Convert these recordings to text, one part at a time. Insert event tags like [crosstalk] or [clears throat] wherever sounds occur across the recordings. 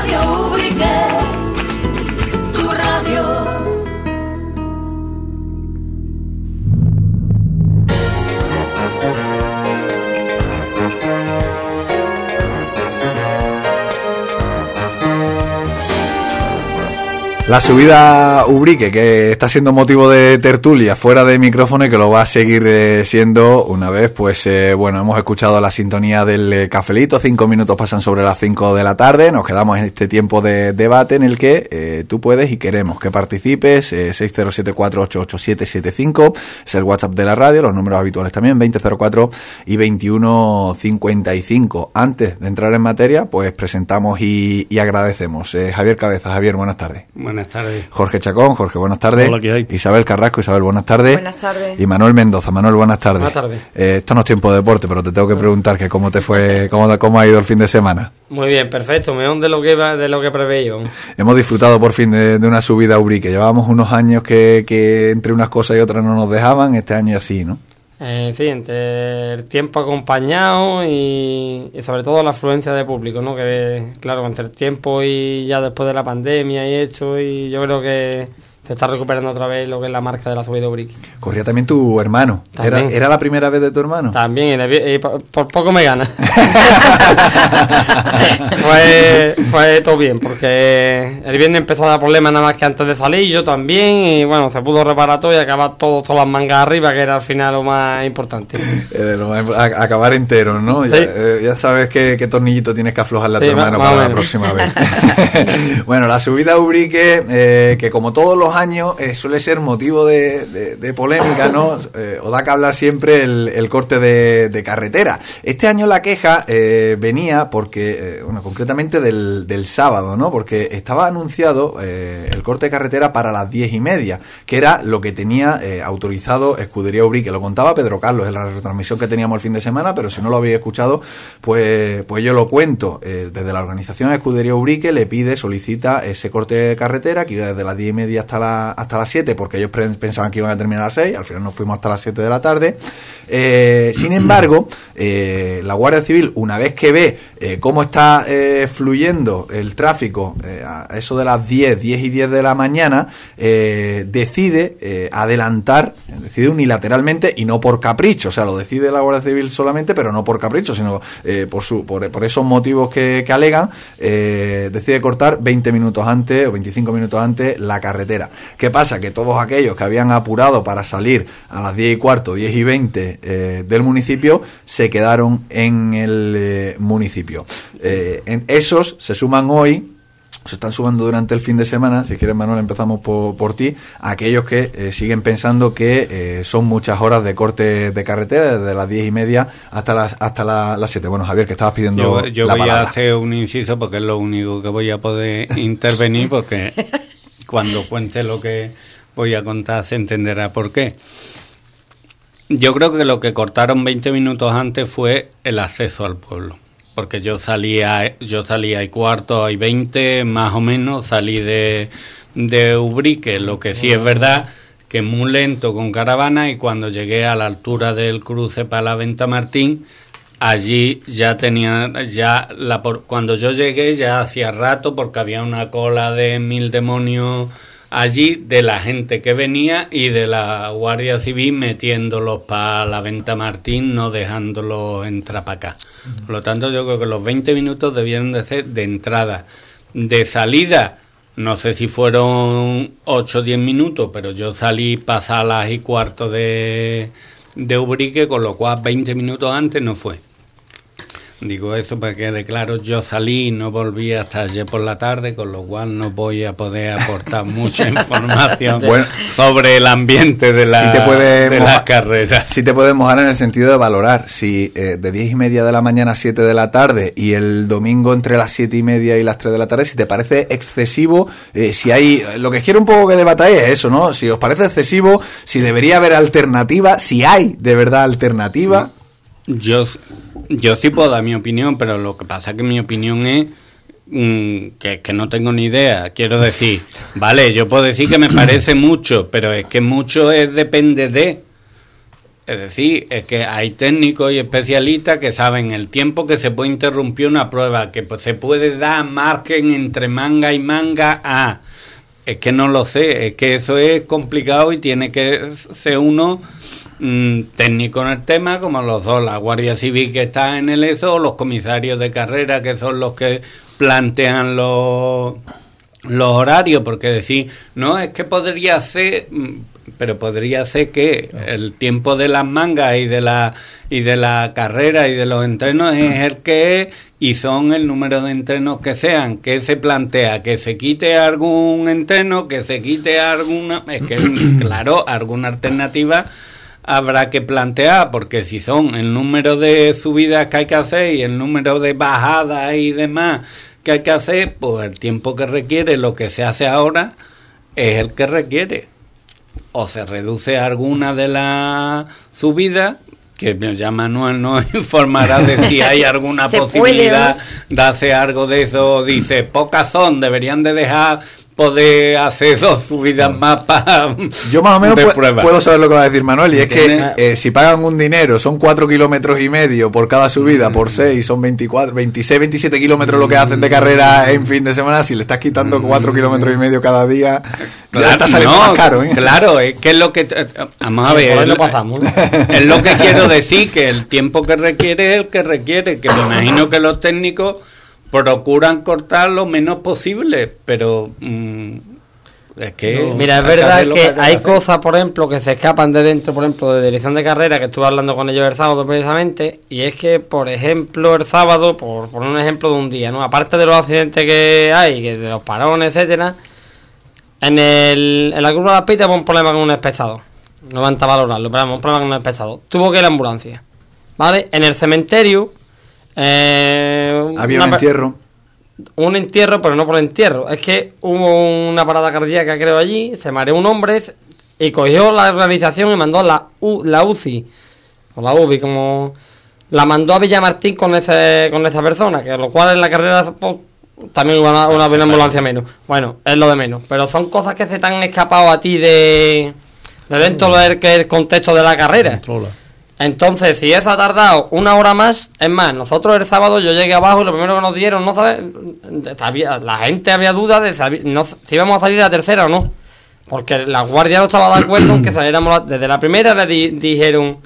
Radio Ubrique, La subida Ubrique, que está siendo motivo de tertulia fuera de micrófono y que lo va a seguir eh, siendo una vez, pues eh, bueno, hemos escuchado la sintonía del eh, cafelito, cinco minutos pasan sobre las cinco de la tarde, nos quedamos en este tiempo de debate en el que eh, tú puedes y queremos que participes, eh, 607488775 es el WhatsApp de la radio, los números habituales también, 2004 y 2155. Antes de entrar en materia, pues presentamos y, agradecemos. Javier Cabeza, Javier, buenas tardes. Buenas tardes. Jorge Chacón, Jorge, buenas tardes. Hola, ¿qué hay? Isabel Carrasco, Isabel, buenas tardes. Buenas tardes. Y Manuel Mendoza, Manuel, buenas tardes. Buenas tardes. Eh, esto no es tiempo de deporte, pero te tengo que preguntar que cómo te fue, [laughs] cómo, cómo ha ido el fin de semana. Muy bien, perfecto. Mejor de lo que va- de lo que preveía. Hemos disfrutado por fin de, de una subida a Urique. Llevábamos unos años que, que entre unas cosas y otras no nos dejaban, este año así, ¿no? Eh, sí, entre el tiempo acompañado y, y sobre todo la afluencia de público, ¿no? Que claro, entre el tiempo y ya después de la pandemia y esto, y yo creo que se está recuperando otra vez lo que es la marca de la subida Ubrique. Corría también tu hermano. ¿Era, También. ¿Era la primera vez de tu hermano? También, por, poco me gana. [laughs] fue, fue todo bien, porque el viernes empezó a dar problemas nada más que antes de salir, yo también, y bueno, se pudo reparar todo y acabar todo, todas las mangas arriba, que era al final lo más importante. Eh, lo más- a- acabar entero, ¿no? Ya, Sí. eh, ya sabes qué, qué tornillito tienes que aflojarle a tu Sí, hermano para la próxima vez. [laughs] [laughs] bueno, la subida a Ubrique, eh, que como todos los años eh, suele ser motivo de, polémica, ¿no? Eh, o da que hablar siempre el, corte de, carretera. Este año la queja eh, venía porque, eh, bueno, concretamente del, sábado, ¿no? Porque estaba anunciado el corte de carretera para las diez y media, que era lo que tenía autorizado Escudería Ubrique. Lo contaba Pedro Carlos en la retransmisión que teníamos el fin de semana, pero si no lo habéis escuchado, pues, pues yo lo cuento. Desde la organización Escudería Ubrique le pide, solicita ese corte de carretera, que desde las diez y media hasta, hasta las 7, porque ellos pensaban que iban a terminar a las 6, al final nos fuimos hasta las 7 de la tarde. Eh, sin embargo, eh, la Guardia Civil, una vez que ve eh, cómo está eh, fluyendo el tráfico eh, a eso de las 10, 10 y 10 de la mañana, decide adelantar, decide unilateralmente y no por capricho, o sea, lo decide la Guardia Civil solamente, pero no por capricho, sino por, su, por, por esos motivos que, alegan, decide cortar 20 minutos antes o 25 minutos antes la carretera. ¿Qué pasa? Que todos aquellos que habían apurado para salir a las 10 y cuarto, 10 y 20 eh, del municipio, se quedaron en el eh, municipio. Eh, en esos se suman hoy se están sumando durante el fin de semana, si quieres Manuel empezamos por, por ti, aquellos que eh, siguen pensando que eh, son muchas horas de corte de carretera, desde las diez y media hasta las hasta la- las siete. Bueno, Javier, que estabas pidiendo Yo, yo la voy palabra. a hacer un inciso porque es lo único que voy a poder intervenir porque [laughs] cuando cuente lo que voy a contar se entenderá por qué. Yo creo que lo que cortaron 20 minutos antes fue el acceso al pueblo. Porque yo salía, yo salía y cuarto, hay 20 más o menos, salí de, de Ubrique, lo que sí es verdad que muy lento con caravana y cuando llegué a la altura del cruce para la Venta Martín, allí ya tenía, ya la, por- cuando yo llegué ya hacía rato porque había una cola de mil demonios allí de la gente que venía y de la Guardia Civil metiéndolos para la Venta Martín, no dejándolos entrar para acá. Por lo tanto, yo creo que los 20 minutos debieron de ser de entrada. De salida, no sé si fueron 8 o 10 minutos, pero yo salí pasadas y cuarto de, de Ubrique, con lo cual 20 minutos antes no fue. Digo eso para que quede claro, yo salí y no volví hasta ayer por la tarde, con lo cual no voy a poder aportar [laughs] mucha información Bueno, sobre el ambiente de la, te puede de mojar- la carrera. Sí te puedes mojar en el sentido de valorar si eh, de diez y media de la mañana a 7 de la tarde y el domingo entre las siete y media y las 3 de la tarde, si te parece excesivo, eh, si hay... Lo que quiero un poco que debatáis es eso, ¿no? Si os parece excesivo, si debería haber alternativa, si hay de verdad alternativa. Yo, yo sí puedo dar mi opinión, pero lo que pasa que mi opinión es mm, que, que no tengo ni idea. Quiero decir, vale, yo puedo decir que me parece mucho, pero es que mucho es depende de. Es decir, es que hay técnicos y especialistas que saben el tiempo que se puede interrumpir una prueba, que pues, se puede dar margen entre manga y manga a... Es que no lo sé, es que eso es complicado y tiene que ser uno mm, técnico en el tema, como los dos, la Guardia Civil que está en el ESO, los comisarios de carrera que son los que plantean los, los horarios, porque decir, no, es que podría ser, mm, pero podría ser que el tiempo de las mangas y de la y de la carrera y de los entrenos es el que es y son el número de entrenos que sean. Que se plantea que se quite algún entreno que se quite alguna es que [clears throat] claro alguna alternativa habrá que plantear porque si son el número de subidas que hay que hacer y el número de bajadas y demás que hay que hacer pues el tiempo que requiere lo que se hace ahora es el que requiere o se reduce alguna de las subidas que ya Manuel nos [laughs] informará de si [laughs] hay alguna Se puede, posibilidad de hacer algo de eso. Dice, pocas son, deberían de dejar poder hacer dos subidas más para Yo más o menos de pu- prueba. puedo saber lo que va a decir Manuel, y es que eh, si pagan un dinero, son 4 kilómetros y medio por cada subida, por 6, son 24, 26, 27 kilómetros lo que hacen de carrera en fin de semana, si le estás quitando 4 kilómetros y medio cada día, ya está saliendo no, más caro, ¿eh? Claro, es que es lo que... Vamos a ver. Es lo lo- pasamos, ¿no? [laughs] Es lo que quiero decir, que el tiempo que requiere es el que requiere, que me imagino que los técnicos procuran cortar lo menos posible, pero mm, es que... Mira, es verdad que hay cosas, por ejemplo, que se escapan de dentro, por ejemplo, de dirección de carrera, que estuve hablando con ellos el sábado precisamente, y es que, por ejemplo, el sábado, por poner un ejemplo de un día, ¿no? Aparte de los accidentes que hay, que de los parones, etcétera, en, el, en la curva de las pistas hubo un problema con un espectador. No van a valorarlo, pero un problema con un espectador. Tuvo que ir a la ambulancia. ¿Vale? En el cementerio. Eh, Había un entierro. un entierro, pero no por entierro. Es que hubo una parada cardíaca, creo, allí, se mareó un hombre y cogió la organización y mandó la, U- la UCI, o la UBI, como... La mandó a Villamartín con ese con esa persona, que lo cual en la carrera pues, también una, una, una ambulancia menos. Bueno, es lo de menos. Pero son cosas que se te han escapado a ti de, de dentro del que el contexto de la carrera. Entonces, si eso ha tardado una hora más, es más, nosotros el sábado yo llegué abajo y lo primero que nos dieron, no sabes, la gente había dudas de no, si íbamos a salir la tercera o no. Porque la guardia no estaba de acuerdo en que saliéramos la- desde la primera le di- dijeron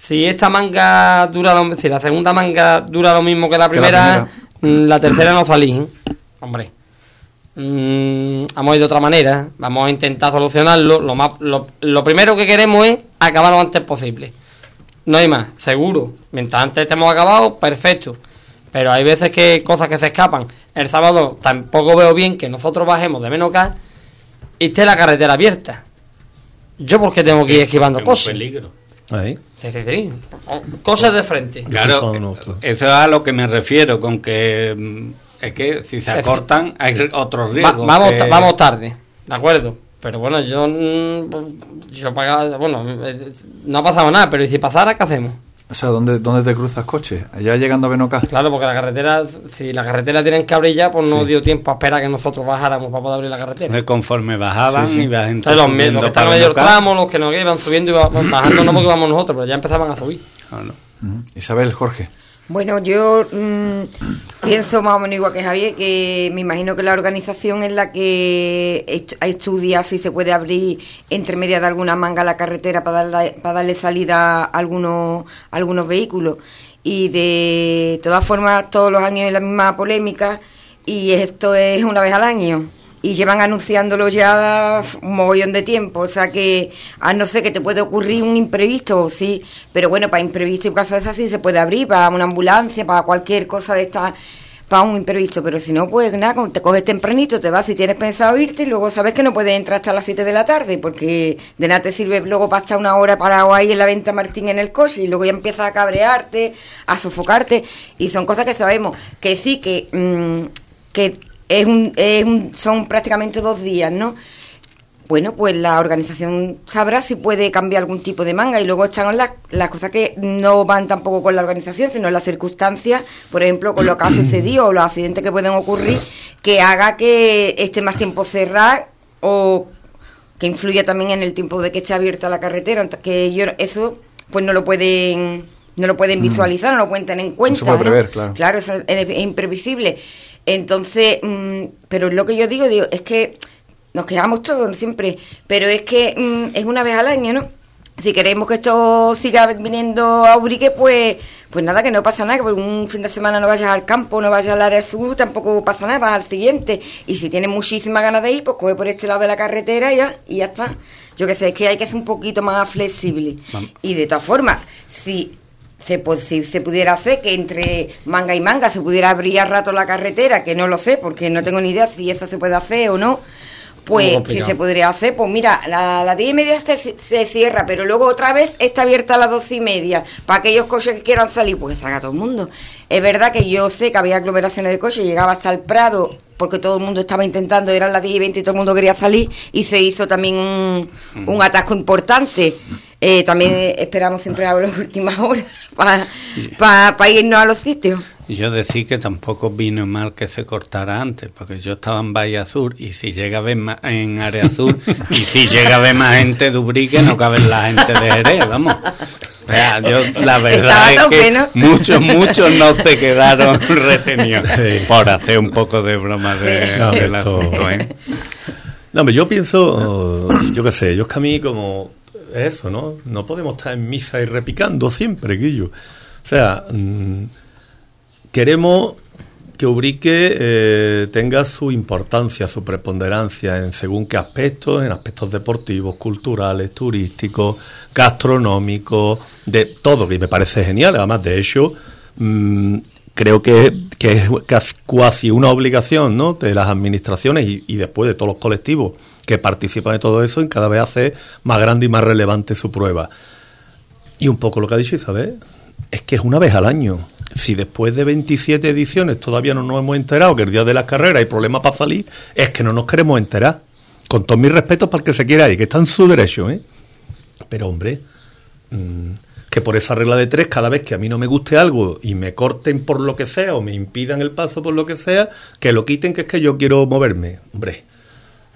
si esta manga dura lo, si la segunda manga dura lo mismo que la Que la primera, mm, la, tercera no salís. ¿eh? Hombre. Mm, vamos a ir de otra manera, vamos a intentar solucionarlo. Lo, más, lo, lo primero que queremos es acabar lo antes posible. No hay más, seguro. Mientras antes estemos acabados, perfecto. Pero hay veces que cosas que se escapan. El sábado tampoco veo bien que nosotros bajemos de menos K y esté la carretera abierta. Yo porque tengo que ir esquivando cosas. peligro. Ahí. Sí, sí, sí. Cosas de frente. Claro, Eso es a lo que me refiero, con que mm, es que si se acortan hay otros Va- riesgos. vamos, que- vamos tarde, ¿de acuerdo? Pero bueno, yo. mm, Yo pagaba. Bueno, eh, no ha pasado nada, pero ¿y si pasara, qué hacemos? O sea, ¿dónde, ¿dónde te cruzas coche? Allá llegando a Benoca. Claro, porque la carretera. Si la carretera tienen que abrir ya, pues no Sí. dio tiempo a esperar a que nosotros bajáramos para poder abrir la carretera. conforme bajaban Sí, sí. iba gente Entonces, los, los que en medio tramo, los que no iban subiendo, iban bajando, no porque íbamos nosotros, pero ya empezaban a subir. Claro. Isabel, Jorge. Bueno, yo mm, [clears throat] pienso más o menos igual que Javier, que me imagino que la organización es la que est- estudia si se puede abrir entre medias de alguna manga la carretera para darle, para darle salida a algunos, a algunos vehículos. Y de todas formas, todos los años es la misma polémica y esto es una vez al año. Y llevan anunciándolo ya un mogollón de tiempo, o sea que a no ser que te puede ocurrir un imprevisto, sí, pero bueno, para imprevisto y cosas así se puede abrir, para una ambulancia, para cualquier cosa de esta, para un imprevisto, pero si no, pues nada, te coges tempranito, te vas si tienes pensado irte y luego sabes que no puedes entrar hasta las 7 de la tarde, porque de nada te sirve luego para estar una hora parado ahí en la venta Martín en el coche y luego ya empiezas a cabrearte, a sofocarte, y son cosas que sabemos que sí, que, mm, que es un, es un- son prácticamente dos días, ¿no? Bueno, pues la organización sabrá si puede cambiar algún tipo de manga y luego están las, las cosas que no van tampoco con la organización, sino las circunstancias, por ejemplo, con lo que ha sucedido o los accidentes que pueden ocurrir, que haga que esté más tiempo cerrada o que influya también en el tiempo de que esté abierta la carretera. Que yo eso pues no lo pueden no lo pueden visualizar, no lo pueden tener en cuenta. se puede ¿no? prever, claro. Claro, es, es imprevisible. Entonces, mm, pero lo que yo digo, digo, es que nos quejamos todos siempre, pero es que mm, es una vez al año, ¿no? Si queremos que esto siga viniendo a Urique, pues, pues nada, que no pasa nada, que por un fin de semana no vayas al campo, no vayas al área sur, tampoco pasa nada, vas al siguiente. Y si tienes muchísimas ganas de ir, pues coge por este lado de la carretera y ya, y ya está. Yo que sé, es que hay que ser un poquito más flexible. Y de todas formas, si se, pu- si se pudiera hacer que entre manga y manga se pudiera abrir a rato la carretera, que no lo sé, porque no tengo ni idea si eso se puede hacer o no, pues si se podría hacer, pues mira, la, la 10 y media se, se cierra, pero luego otra vez está abierta a las 12 y media, para aquellos coches que quieran salir, pues que salga todo el mundo. Es verdad que yo sé que había aglomeraciones de coches, llegaba hasta el Prado, porque todo el mundo estaba intentando, eran las 10 y 20 y todo el mundo quería salir, y se hizo también un, un atasco importante. Eh, también esperamos siempre a las [laughs] últimas horas para irnos a los sitios. Yo decía que tampoco vino mal que se cortara antes, porque yo estaba en Valle Azul y si llega a ver más en Área Azul [laughs] y si llega a ver más gente de Ubrique no cabe la gente de Jerez, vamos. O sea, yo la verdad es que muchos, muchos no se quedaron [laughs] retenidos por hacer un poco de broma de, Sí. No, esto- asunto, ¿eh? No, yo pienso, yo qué sé, yo es que a mí como eso, ¿no? No podemos estar en misa y repicando siempre, Guillo. O sea, mm, queremos que Ubrique eh, tenga su importancia, su preponderancia en según qué aspectos, en aspectos deportivos, culturales, turísticos, gastronómicos, de todo, que me parece genial. Además, de hecho, mm, creo que, que es casi- una obligación ¿no? de las administraciones y después de todos los colectivos que participan de todo eso en cada vez hacer más grande y más relevante su prueba. Y un poco lo que ha dicho Isabel, es que es una vez al año. Si después de 27 ediciones todavía no nos hemos enterado que el día de las carreras hay problemas para salir, es que no nos queremos enterar. Con todos mis respetos para el que se quiera ir, que está en su derecho, ¿eh? Pero hombre, mm, que por esa regla de tres, cada vez que a mí no me guste algo y me corten por lo que sea o me impidan el paso por lo que sea, que lo quiten, que es que yo quiero moverme. Hombre,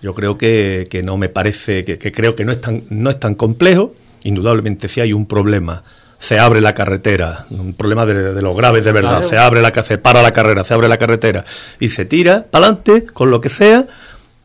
yo creo que, que no me parece, que, que creo que no es, tan, no es tan complejo. Indudablemente, si hay un problema, se abre la carretera, un problema de, de los graves de verdad, Claro. se abre la se para la carrera, se abre la carretera y se tira para adelante con lo que sea.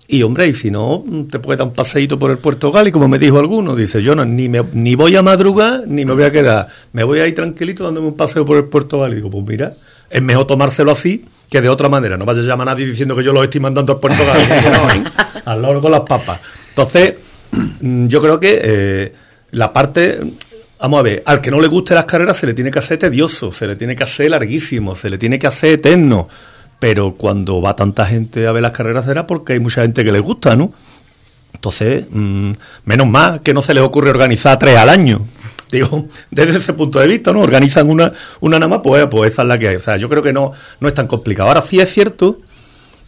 Y hombre, y si no, te puede dar un paseíto por el Puerto Gali, como me dijo alguno. Dice, yo no, ni, me, ni voy a madrugar, ni me voy a quedar. Me voy a ir tranquilito dándome un paseo por el Puerto Gali. Digo, pues mira, es mejor tomárselo así que de otra manera. No vaya a llamar a nadie diciendo que yo los estoy mandando al Puerto ¿eh? [laughs] Al loro con las papas. Entonces, mm, yo creo que eh, la parte... Vamos a ver, al que no le guste las carreras se le tiene que hacer tedioso, se le tiene que hacer larguísimo, se le tiene que hacer eterno. Pero cuando va tanta gente a ver las carreras será porque hay mucha gente que le gusta, ¿no? Entonces, mm, menos mal que no se les ocurre organizar tres al año. Digo, desde ese punto de vista, ¿no? Organizan una, una nada más, pues, pues esa es la que hay. O sea, yo creo que no, no es tan complicado. Ahora sí es cierto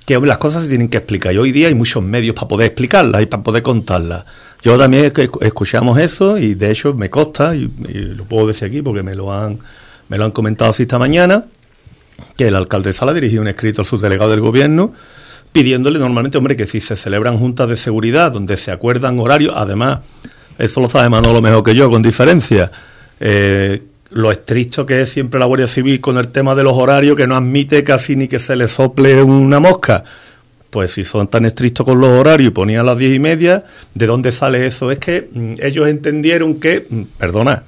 que las cosas se tienen que explicar. Y hoy día hay muchos medios para poder explicarlas y para poder contarlas. Yo también esc- escuchamos eso y de hecho me consta, y, lo puedo decir aquí porque me lo han, me lo han comentado así esta mañana, que el alcalde Sala dirigió un escrito al subdelegado del gobierno pidiéndole normalmente, hombre, que si se celebran juntas de seguridad donde se acuerdan horarios, además, eso lo sabe Manolo mejor que yo, con diferencia, eh, lo estricto que es siempre la Guardia Civil con el tema de los horarios, que no admite casi ni que se le sople una mosca. Pues si son tan estrictos con los horarios y ponían las diez y media, ¿de dónde sale eso? Es que mm, ellos entendieron que, mm, perdona,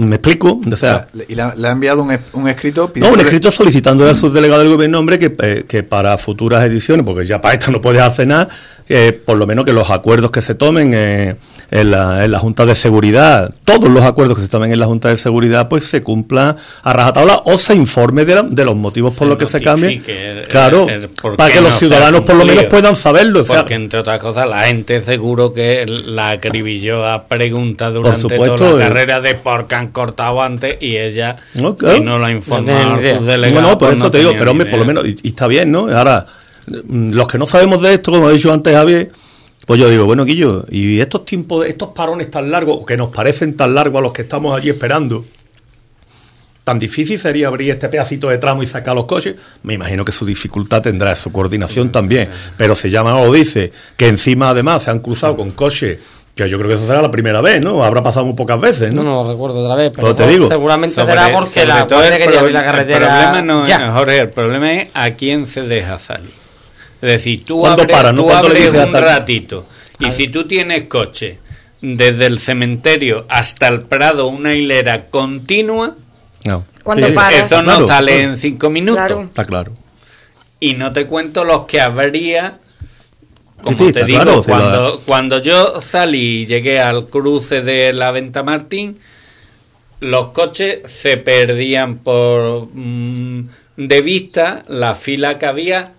¿me explico? O O sea, y le ha, le ha enviado un, un escrito no, un escrito solicitando al subdelegado del gobierno, hombre, que, eh, que para futuras ediciones, porque ya para esta no puedes hacer nada, eh, por lo menos que los acuerdos que se tomen eh, en, la, en la Junta de Seguridad, todos los acuerdos que se tomen en la Junta de Seguridad, pues se cumplan a rajatabla o se informe de, la- de los motivos por Se los que se cambien. notifique el- Claro, el- el por para que los no ciudadanos por lo menos puedan saberlo. o sea, Porque, entre otras cosas, la gente seguro que la acribilló a preguntas durante supuesto, toda la eh. carrera de por qué han cortado antes y ella, si no lo ha informado No a sus delegados, No, no, por pues eso no te digo, pero hombre, por lo menos, y, y está bien, ¿no? Ahora, los que no sabemos de esto, como ha dicho antes Javier, pues yo digo, bueno, Guillo, y estos tiempos, estos parones tan largos, que nos parecen tan largos a los que estamos allí esperando, tan difícil sería abrir este pedacito de tramo y sacar los coches, me imagino que su dificultad tendrá, su coordinación también, pero se llama o dice que encima además se han cruzado con coches Que yo creo que eso será la primera vez, ¿no? Habrá pasado muy pocas veces, No, ¿no? no lo recuerdo otra vez, pero Pero te digo, seguramente Sobre- será porque la todo el quería abrir la pro- carretera. El problema no ya. es, Jorge, el problema es a quién se deja salir. Es decir, tú ¿Cuándo abres, para, no? tú ¿Cuándo le abres un ratito y si tú tienes coche desde el cementerio hasta el Prado, una hilera continua, No. ¿Cuándo paras? eso no claro, sale claro. en cinco minutos. Claro. Está claro. Y no te cuento los que habría. Como Sí, sí, te digo, claro, cuando, la- cuando yo salí y llegué al cruce de la Venta Martín, los coches se perdían por mm, de vista la fila que había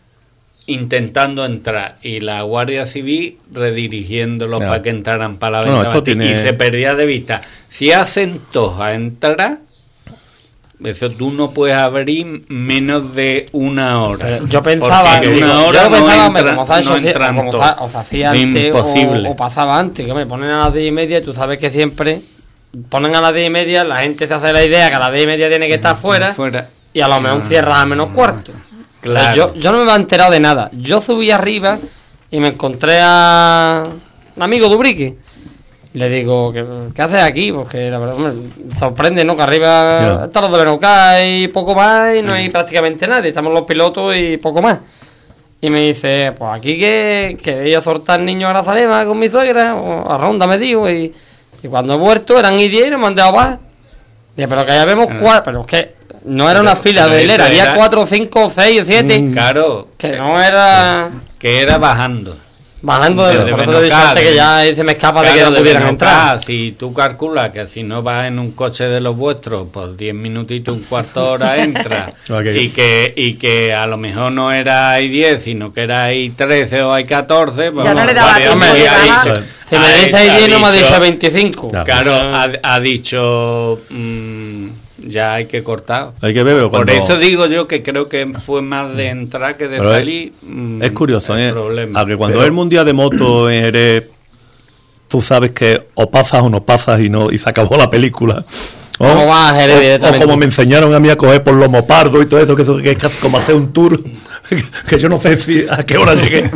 intentando entrar y la Guardia Civil redirigiéndolos Ya. para que entraran para la No, Venta Martín tiene- y se perdía de vista. Si hacen todos a entrar, eso tú no puedes abrir menos de una hora. Pero yo pensaba, digo, una hora yo pensaba, no entra- como como hacía antes Imposible. o, o pasaba antes, que me ponen a las diez y media y tú sabes que siempre ponen a las diez y media, la gente se hace la idea que a las diez y media tiene que estar fuera, Fuera. y a lo mejor cierras a menos cuarto. Claro. Yo, yo no me había enterado de nada. Yo subí arriba y me encontré a un amigo de Ubrique. Le digo, ¿qué, qué haces aquí? Porque la verdad me sorprende, ¿no? Que arriba Ya. están los de Benocá y poco más y no hay prácticamente nadie. Estamos los pilotos y poco más. Y me dice, pues aquí que, que he ido a soltar niños a Grazalema con mi suegra, o a Ronda me digo, y, y cuando he vuelto eran y 10 y me han dejado más. Dije, pero que ya vemos cuatro, pero es que no era una fila de hilera, había era- cuatro, cinco, seis, siete, Mm. Claro, que no era que era bajando. bajando de, Desde por Benocá, antes que de- ya se me escapa de que Claro, no de pudieran entrar. Si tú calculas que si no vas en un coche de los vuestros, pues 10 minutitos, un cuarto de hora [laughs] entra. Y, que, y que a lo mejor no era ahí 10, sino que era ahí 13 o ahí 14. Pues Ya no le daba tiempo de Si me ha- dice ha ahí no me ha dicho- dicho 25. Claro. Claro, ha, ha dicho. mm, ya hay que cortar. Hay que ver, pero Por cuando- eso digo yo que creo que fue más de entrar que de Pero es- salir. mm, Es curioso, el ¿eh? problema. A que cuando Pero- es el mundial de moto en Jerez, tú sabes que o pasas o no pasas y no y se acabó la película. O, Como vas a Jerez o- como me enseñaron a mí a coger por lomo pardo y todo eso, que, eso, que es como hacer un tour, [laughs] que yo no sé si a qué hora llegué,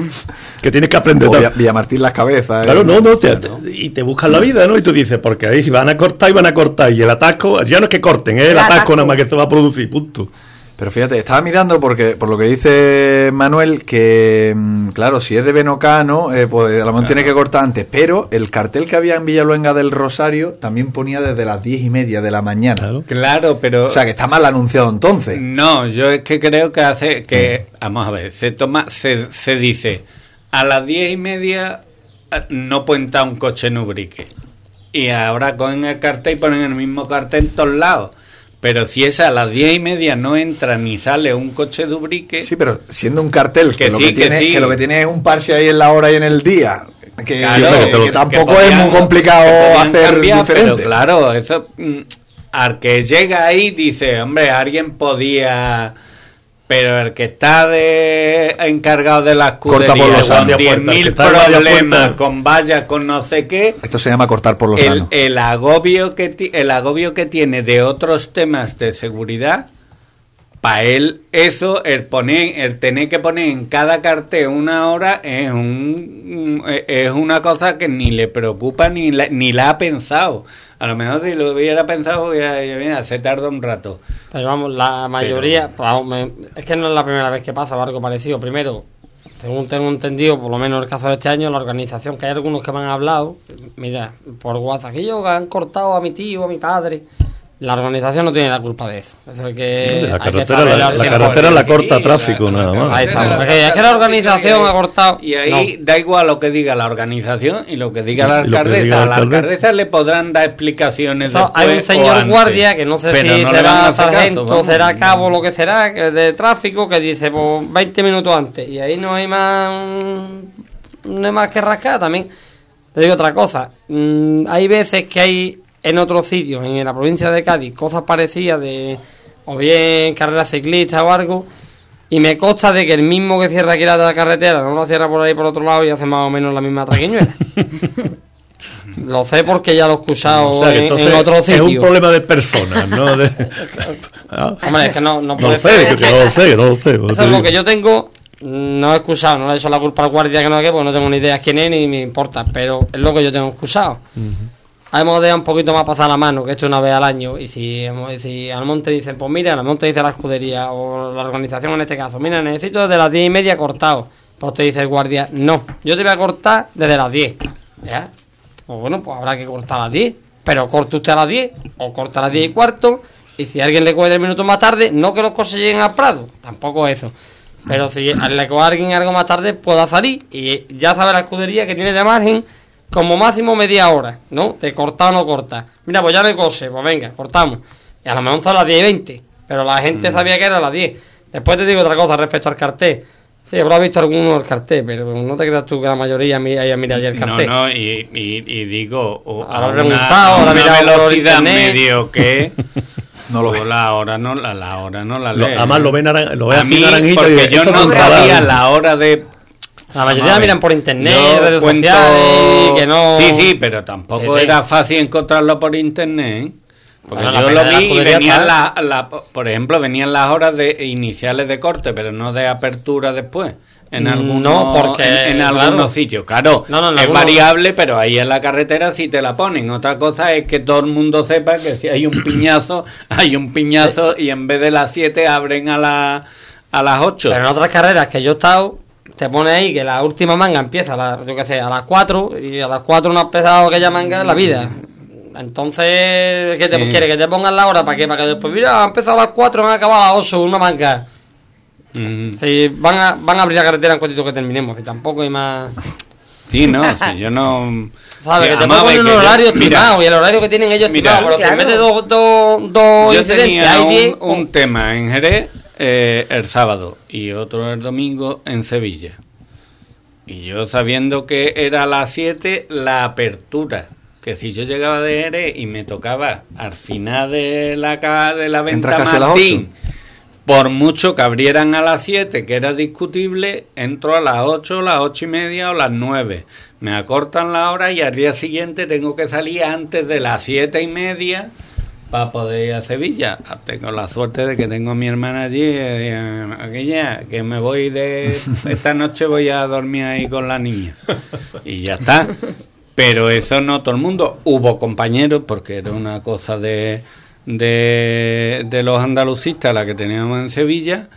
que tienes que aprender. O. Villa- Villamartín las cabezas. Claro, ¿eh? no, no, te- te- y te buscan la vida, ¿no? Y tú dices, porque ahí van a cortar y van a cortar, y el atasco, ya no es que corten, es el El atasco atasco. nada más que se va a producir, punto. Pero fíjate, estaba mirando porque por lo que dice Manuel que mm, claro, si es de Benocano, eh, pues a lo mejor tiene que cortar antes, pero el cartel que había en Villaluenga del Rosario también ponía desde las diez y media de la mañana. Claro. Claro, pero. O sea que está mal anunciado entonces. No, yo es que creo que hace que, vamos a ver, se toma, se, se dice, a las diez y media eh, no puede entrar un coche en Ubrique. Y ahora cogen el cartel y ponen el mismo cartel en todos lados. Pero si es a las diez y media no entra ni sale un coche de Ubrique, Sí, pero siendo un cartel que, Que lo, que, que tiene, sí. lo que tiene es un parche ahí en la hora y en el día, que, Claro, pero- tampoco es muy complicado hacer cambiar, diferente. Pero claro, eso mm, al que llega ahí dice, hombre, alguien podía pero el que está de encargado de la Corta escudería por los con años, puertas, 10.000 que está en varias problemas, con vallas, con no sé qué, Esto se llama cortar por los el, sanos. el agobio que ti- el agobio que tiene de otros temas de seguridad para él eso el poner el tener que poner en cada cartel una hora es un es una cosa que ni le preocupa ni la, ni la ha pensado a lo mejor si lo hubiera pensado hubiera mira, se tarda un rato Pero vamos, la mayoría, pues, me- es que no es la primera vez que pasa algo parecido. Primero, según tengo entendido, por lo menos en el caso de este año, la organización, que hay algunos que me han hablado, mira, por WhatsApp, que ellos han cortado a mi tío, a mi padre. La organización no tiene la culpa de eso. Eso es que La que carretera, la, al la 100%. carretera la corta tráfico, la nada más. Ahí Porque es que la organización ha cortado. y ahí da igual lo que diga la organización y lo que diga la alcaldesa diga a la alcaldesa. le podrán dar explicaciones Eso, después hay un o señor antes. guardia que no sé Pero si no será caso, sargento, vamos. será cabo, lo que será, que de tráfico, que dice pues 20 minutos antes. Y ahí no hay más, no hay más que rascar también. Te digo otra cosa. mm, hay veces que hay en otros sitios, en la provincia de Cádiz, cosas parecidas de, o bien carreras ciclistas o algo. Y me consta de que el mismo que cierra aquí la carretera no lo cierra por ahí por otro lado y hace más o menos la misma traquiñuela. [laughs] lo sé porque ya lo he escuchado O sea, que en, otro es un sitio. problema de personas, ¿no? De-. [laughs] Hombre, es que no, no No puede lo sé, ser. que no lo sé, no lo sé. Eso es lo que yo tengo no he excusado, no le he hecho la culpa al guardia que no que, porque no tengo ni idea quién es ni me importa, pero es lo que yo tengo excusado. Hemos dejado un poquito más pasar la mano, que esto una vez al año, y si, si al monte dicen, pues mira, al monte dice la escudería, o la organización en este caso, mira, necesito desde las diez y media cortado. Pues te dice el guardia, no, yo te voy a cortar desde las 10. ¿Ya? Pues bueno, pues habrá que cortar a las 10, pero corte usted a las 10, o corta a las 10 y cuarto, y si alguien le coge 10 minutos más tarde, no que los coches lleguen al Prado, tampoco eso. Pero si le coge alguien algo más tarde, pueda salir, y ya sabe la escudería que tiene de margen como máximo media hora, ¿no? De cortar o no corta. Mira, pues ya no hay cose, pues venga, cortamos. Y a lo mejor son a las 10 y 20, pero la gente sabía que era a las 10. Después te digo otra cosa respecto al cartel. Sí, habrá visto alguno el cartel, pero no te creas tú que la mayoría haya mirado ya el No, cartel. no, y, y, y digo, o a preguntado, una, mirado por velocidad medio que [laughs] No lo o ve. la hora no la, la hora no la Lo- lee. además lo ve, naran- lo ve a así mí, naranjito porque y dice, yo "Esto no es un radar". sabía la hora de La mayoría la miran por internet, redes cuento- sociales, que no... Sí, sí, pero tampoco era fácil encontrarlo por internet. ¿eh? Porque Bueno, yo lo vi y venían la, la- por ejemplo, venían las horas de iniciales de corte, pero no de apertura después. En Mm, algunos, no, porque, en, en claro. algunos sitios. Claro, No, no, en es algunos- variable, pero ahí en la carretera sí te la ponen. Otra cosa es que todo el mundo sepa que si hay un [coughs] piñazo, hay un piñazo y en vez de las 7 abren a, la, a las 8. Pero en otras carreras que yo he estado, te pone ahí que la última manga empieza a, la- yo qué sé, a las 4 y a las 4 no has empezado aquella manga en la vida. Entonces, ¿qué te Sí. quiere? Que te pongan la hora para que, para que después, mira, ha empezado a las 4, han acabado a las 8, una manga. Mm. Si van a, van a abrir la carretera en cuanto que terminemos, y tampoco hay más. Sí, no, [laughs] sí, yo no... ¿Sabes? Que te ponen un que yo- horario mira, estimado y el horario que tienen ellos Mira, estimado. Pero si en claro. vez de dos, dos, dos Yo incidentes tenía hay un, 10. un tema en Jerez eh, el sábado y otro el domingo en Sevilla. Y yo sabiendo que era a las 7 la apertura, que si yo llegaba de Jerez y me tocaba al final de la, de la venta Martín, por mucho que abrieran a las 7, que era discutible, entro a las 8, las 8 y media o las 9. Me acortan la hora y al día siguiente tengo que salir antes de las 7 y media para poder ir a Sevilla. Tengo la suerte de que tengo a mi hermana allí, eh, aquella, que me voy de... [laughs] Esta noche voy a dormir ahí con la niña. Y ya está. Pero eso no todo el mundo. Hubo compañeros, porque era una cosa de, de, de los andalucistas, la que teníamos en Sevilla,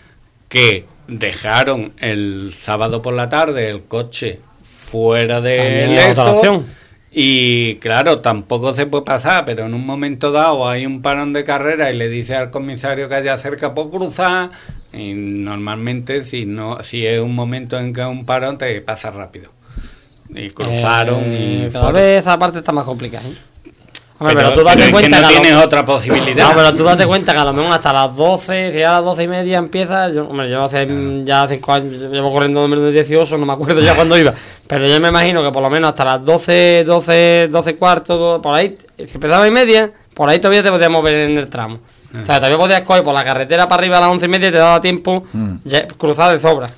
que dejaron el sábado por la tarde el coche fuera de opción. Y claro, tampoco se puede pasar, pero en un momento dado hay un parón de carrera y le dice al comisario que haya cerca por cruzar. Y normalmente, si no si es un momento en que es un parón, te pasa rápido. Y cruzaron Eh, y. Cada fueron. vez esa parte está más complicada. ¿eh? Hombre, pero, pero, tú date pero es cuenta que no a lo- tienes otra posibilidad. No, pero tú date cuenta que a lo mejor hasta las 12, si a las 12 y media empieza, yo, hombre, yo hace mm, ya 5 años, yo llevo corriendo en el 18, no me acuerdo ya cuándo iba, pero yo me imagino que por lo menos hasta las 12, 12, 12 cuartos, por ahí, si empezaba y media, por ahí todavía te podías mover en el tramo. O sea, todavía podías coger por la carretera para arriba a las 11 y media y te daba tiempo ya- cruzar de sobra.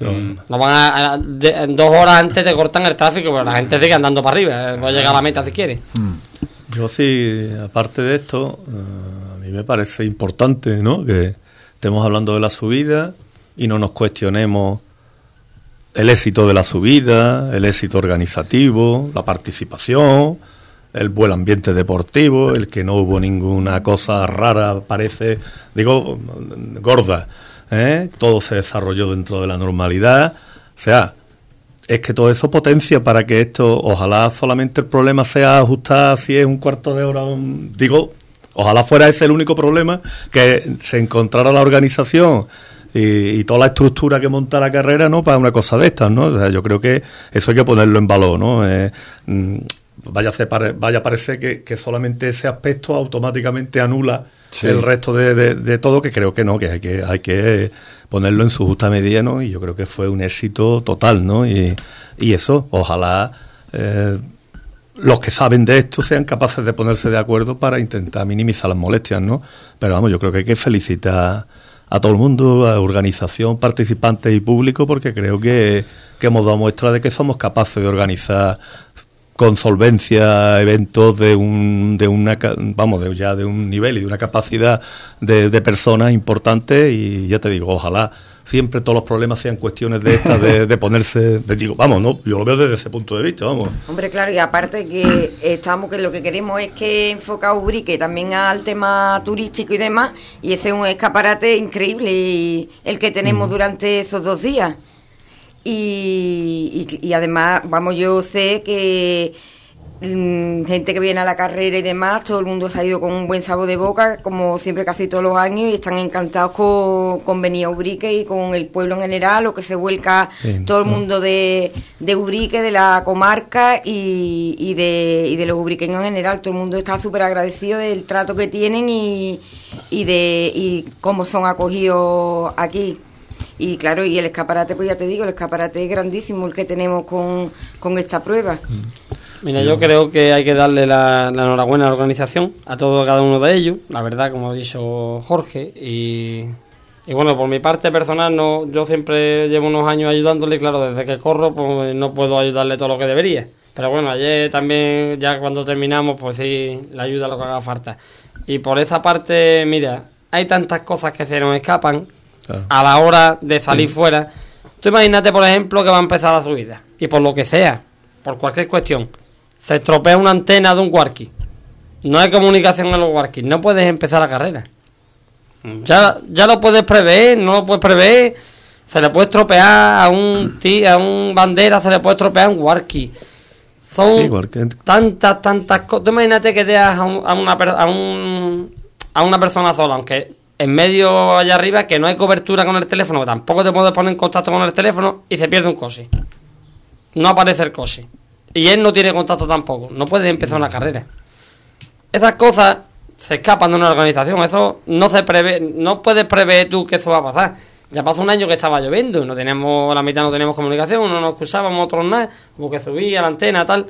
Mm. No van a, a- de- en dos horas antes te cortan el tráfico, pero la gente sigue andando para arriba, eh, va a llegar a la meta si quiere. Yo sí, aparte de esto, eh, a mí me parece importante, ¿no? Que estemos hablando de la subida y no nos cuestionemos el éxito de la subida, el éxito organizativo, la participación, el buen ambiente deportivo, el que no hubo ninguna cosa rara, parece, digo, gorda, ¿eh? Todo se desarrolló dentro de la normalidad, o sea, es que todo eso potencia para que esto, ojalá solamente el problema sea ajustar si es un cuarto de hora, un- digo, ojalá fuera ese el único problema, que se encontrara la organización y, y toda la estructura que monta la carrera, ¿no? Para una cosa de estas, ¿no? O sea, yo creo que eso hay que ponerlo en valor, ¿no? Eh, mm, vaya, a ser vaya a parecer que, que solamente ese aspecto automáticamente anula El resto de, de- de todo, que creo que no, que hay que, hay que ponerlo en su justa medida, ¿no? Y yo creo que fue un éxito total, ¿no? Y, y eso, ojalá eh, los que saben de esto sean capaces de ponerse de acuerdo para intentar minimizar las molestias, ¿no? Pero vamos, yo creo que hay que felicitar a todo el mundo, a organización, participantes y público, porque creo que, que hemos dado muestra de que somos capaces de organizar con solvencia eventos de un de una vamos de ya de un nivel y de una capacidad de, de personas importantes y ya te digo ojalá siempre todos los problemas sean cuestiones de estas, de, de ponerse, de- digo, vamos, no, yo lo veo desde ese punto de vista, vamos. Hombre, claro, y aparte que estamos, que lo que queremos es que enfoca Ubrique también al tema turístico y demás, y ese es un escaparate increíble y el que tenemos durante esos dos días. Y, y, y además, vamos, yo sé que mm, gente que viene a la carrera y demás, todo el mundo se ha ido con un buen sabor de boca, como siempre casi todos los años, y están encantados con, con venir a Ubrique y con el pueblo en general, o que se vuelca Sí, todo el mundo de, de Ubrique, de la comarca y, y de, y de los ubriqueños en general. Todo el mundo está súper agradecido del trato que tienen y, y de y cómo son acogidos aquí. Y claro, y el escaparate, pues ya te digo, el escaparate es grandísimo el que tenemos con, con esta prueba. Mira, yo creo que hay que darle la, la enhorabuena a la organización, a todo cada uno de ellos, la verdad, como ha dicho Jorge. Y, y bueno, por mi parte personal, no yo siempre llevo unos años ayudándole, claro, desde que corro, pues no puedo ayudarle todo lo que debería. Pero bueno, ayer también, ya cuando terminamos, pues sí, le ayuda lo que haga falta. Y por esa parte, mira, hay tantas cosas que se nos escapan Claro. a la hora de salir fuera. Tú imagínate, por ejemplo, que va a empezar la subida y por lo que sea, por cualquier cuestión, se estropea una antena de un walkie. No hay comunicación en los walkies, no puedes empezar la carrera. Ya, ya lo puedes prever, no lo puedes prever. Se le puede estropear a un [clears throat] ti- a un bandera, se le puede estropear un walkie. Son Sí, tantas, tantas cosas. Tú imagínate que dejas a, un- a una, a, un- a una persona sola, aunque en medio allá arriba que no hay cobertura con el teléfono, tampoco te puedes poner en contacto con el teléfono y se pierde un cosi. No aparece el cosi. Y él no tiene contacto tampoco. No puede empezar una carrera. Esas cosas se escapan de una organización. Eso no se prevé, no puedes prever tú que eso va a pasar. Ya pasó un año que estaba lloviendo, no teníamos, la mitad no teníamos comunicación, no nos escuchábamos, otros nada, hubo que subir a la antena, tal.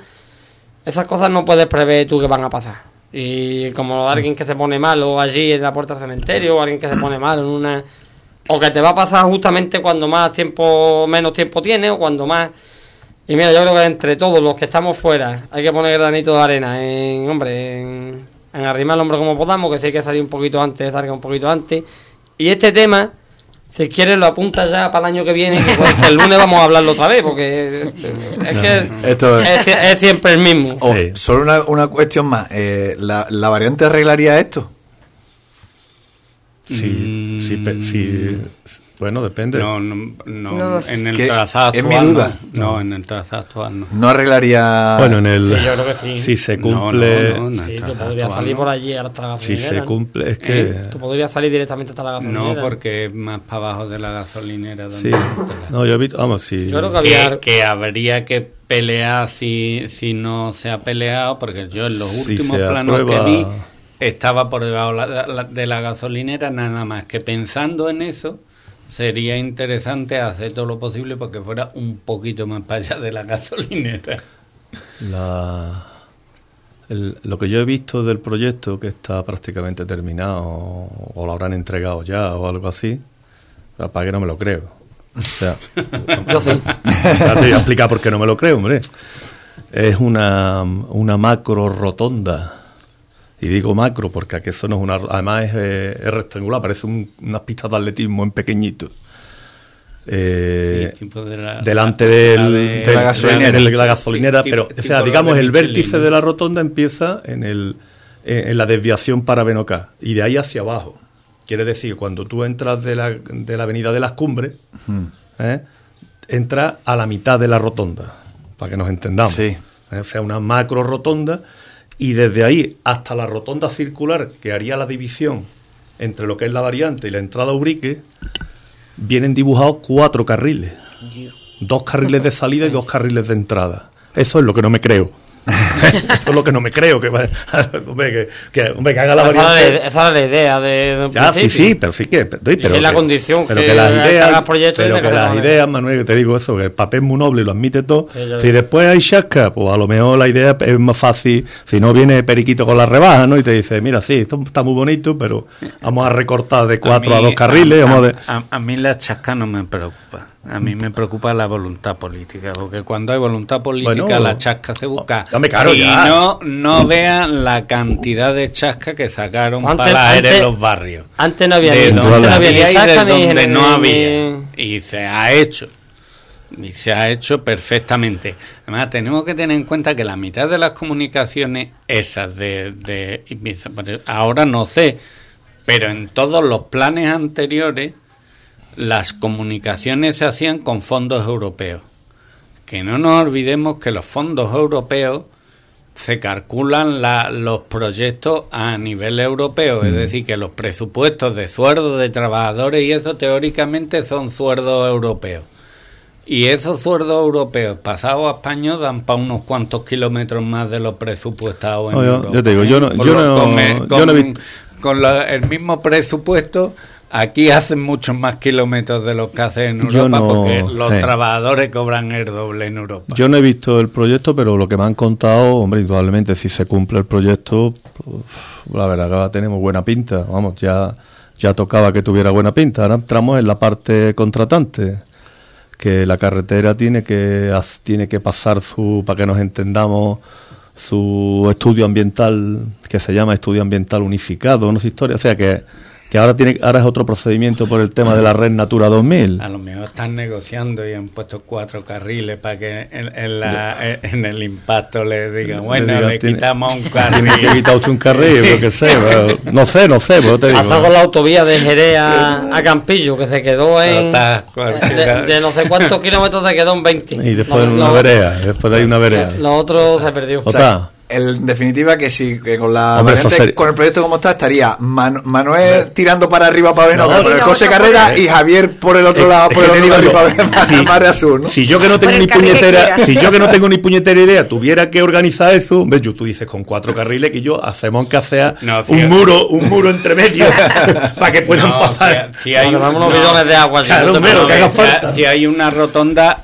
Esas cosas no puedes prever tú que van a pasar. Y como alguien que se pone malo allí en la puerta del cementerio, o alguien que se pone mal en una... O que te va a pasar justamente cuando más tiempo, menos tiempo tiene, o cuando más... Y mira, yo creo que entre todos los que estamos fuera hay que poner granito de arena en, hombre, en, en arrimar el hombro como podamos, que si hay que salir un poquito antes, salga un poquito antes. Y este tema, si quieres lo apunta ya para el año que viene, que, pues, que el lunes vamos a hablarlo otra vez, porque es que Esto es- es, es siempre el mismo. Oh, Sí. Solo una, una cuestión más. Eh, ¿la, ¿La variante arreglaría esto? Sí, sí, pe- sí, bueno, depende. No, no, no, No lo sé. en el trazado es mi actual duda. No, no, en el trazado actual no. ¿No arreglaría...? Bueno, en el. Sí, yo creo que sí. Si se cumple. no, Sí, tú podrías actual salir no. por allí hasta la Si gasolinera. se ¿no? cumple. Es que. ¿Eh? Tú podrías salir directamente hasta la gasolinera. No, porque es más para abajo de la gasolinera. donde Sí. la- No, yo he visto. Vamos, sí. Yo creo que había... que, que habría que pelear si, si no se ha peleado, porque yo en los Si últimos se planos aprueba- que vi estaba por debajo la- la- de la gasolinera, nada más que pensando en eso, sería interesante hacer todo lo posible porque fuera un poquito más para allá de la gasolinera. La, el- lo que yo he visto del proyecto, que está prácticamente terminado, o lo habrán entregado ya, o algo así, para que no me lo creo. O sea, [laughs] Yo sí. ya te voy a explicar por qué no me lo creo, hombre. Es una, una macro rotonda. Y digo macro porque aquí eso no es una... Además es, eh, es rectangular, parece un- unas pistas de atletismo en pequeñito. Eh, Sí, tipo de la- delante la- del, la de- del- la gasolinera. de la gasolinera, Tipo- pero tipo o sea, digamos el vértice de la rotonda empieza en el en, en la desviación para Benocá y de ahí hacia abajo. Quiere decir, cuando tú entras de la, de la avenida de las Cumbres, ¿eh? entras a la mitad de la rotonda, para que nos entendamos. Sí. ¿Eh? O sea, una macro rotonda y desde ahí hasta la rotonda circular que haría la división entre lo que es la variante y la entrada a Ubrique, vienen dibujados cuatro carriles. Dos carriles de salida y dos carriles de entrada. Eso es lo que no me creo. [laughs] Eso es lo que no me creo. Que, [laughs] hombre, que, que- hombre, que haga la esa, variante. esa era la idea de, de un Ya, sí, sí, pero sí que. Pero, es la condición pero que que las ideas. proyectos Pero que las ideas, Manuel, que te digo eso, que el papel es muy noble y lo admite todo. Sí, si después hay chasca, pues a lo mejor la idea es más fácil. Si no viene Periquito con la rebaja, ¿no? Y te dice, mira, sí, esto está muy bonito, pero vamos a recortar de cuatro a, mí- dos carriles. A, vamos de- a- a mí la chasca no me preocupa. A mí me preocupa la voluntad política, porque cuando hay voluntad política Bueno, la chasca se busca a Hombre, claro, y ya. no, no vean la cantidad de chasca que sacaron Antes- para antes- en los barrios. Antes no había de ni, donde antes no había ni saca ni donde ni- no ni- había. Y se ha hecho. Y se ha hecho perfectamente. Además, tenemos que tener en cuenta que la mitad de las comunicaciones, esas de, de ahora no sé, pero en todos los planes anteriores, las comunicaciones se hacían con fondos europeos. Que no nos olvidemos que los fondos europeos se calculan la- los proyectos a nivel europeo, es decir, que los presupuestos de sueldos de trabajadores y eso teóricamente son sueldos europeos. Y esos sueldos europeos pasados a España dan para unos cuantos kilómetros más de los presupuestados en No, yo- Europa. yo te digo, yo no- Con yo lo- no- con, eh, yo con- no visto- con la- el mismo presupuesto, aquí hacen muchos más kilómetros de los que hacen en Europa no- porque los eh. trabajadores cobran el doble en Europa. Yo no he visto el proyecto, pero lo que me han contado, hombre, indudablemente, si se cumple el proyecto, pues, la verdad que muy buena pinta. Vamos, ya, ya tocaba que tuviera buena pinta. Ahora entramos en la parte contratante, que la carretera tiene que, tiene que pasar su, para que nos entendamos, su estudio ambiental, que se llama estudio ambiental unificado, no sé historia. O sea que, que ahora tiene, ahora es otro procedimiento por el tema de la red Natura 2000. A lo mejor están negociando y han puesto cuatro carriles para que en, en la- en el impacto le digan, bueno, digan, le tiene- quitamos un [laughs] Tiene que carril. quitar usted un carril, yo qué sé, [laughs] pero- no sé, no sé, pero te digo. Pasó con la autovía de Jerez a, a Campillo, que se quedó en. Está, De, de no sé cuántos [laughs] kilómetros se quedó en 20. Y después Lo- una lo- vereda, después hay una vereda. Lo otro se perdió. O sea, Ota, el- en definitiva que sí, que con la Hombre, variante- con el proyecto como está, estaría Man- Manuel tirando para arriba para Benoca No, por el José Carrera y Javier por el otro Es- lado, por el otro lado para, si- Azul, ¿no? Si yo que no tengo ni puñetera, si yo que no tengo ni puñetera idea tuviera que organizar eso, ves, yo tú dices con cuatro carriles que yo hacemos que sea No, un muro, un muro entre medio [laughs] [laughs] para que puedan No, pasar. si, si hay unos no, bidones de agua. si Claro, no te hombre, lo que preocupes. haga si- falta. si hay una rotonda,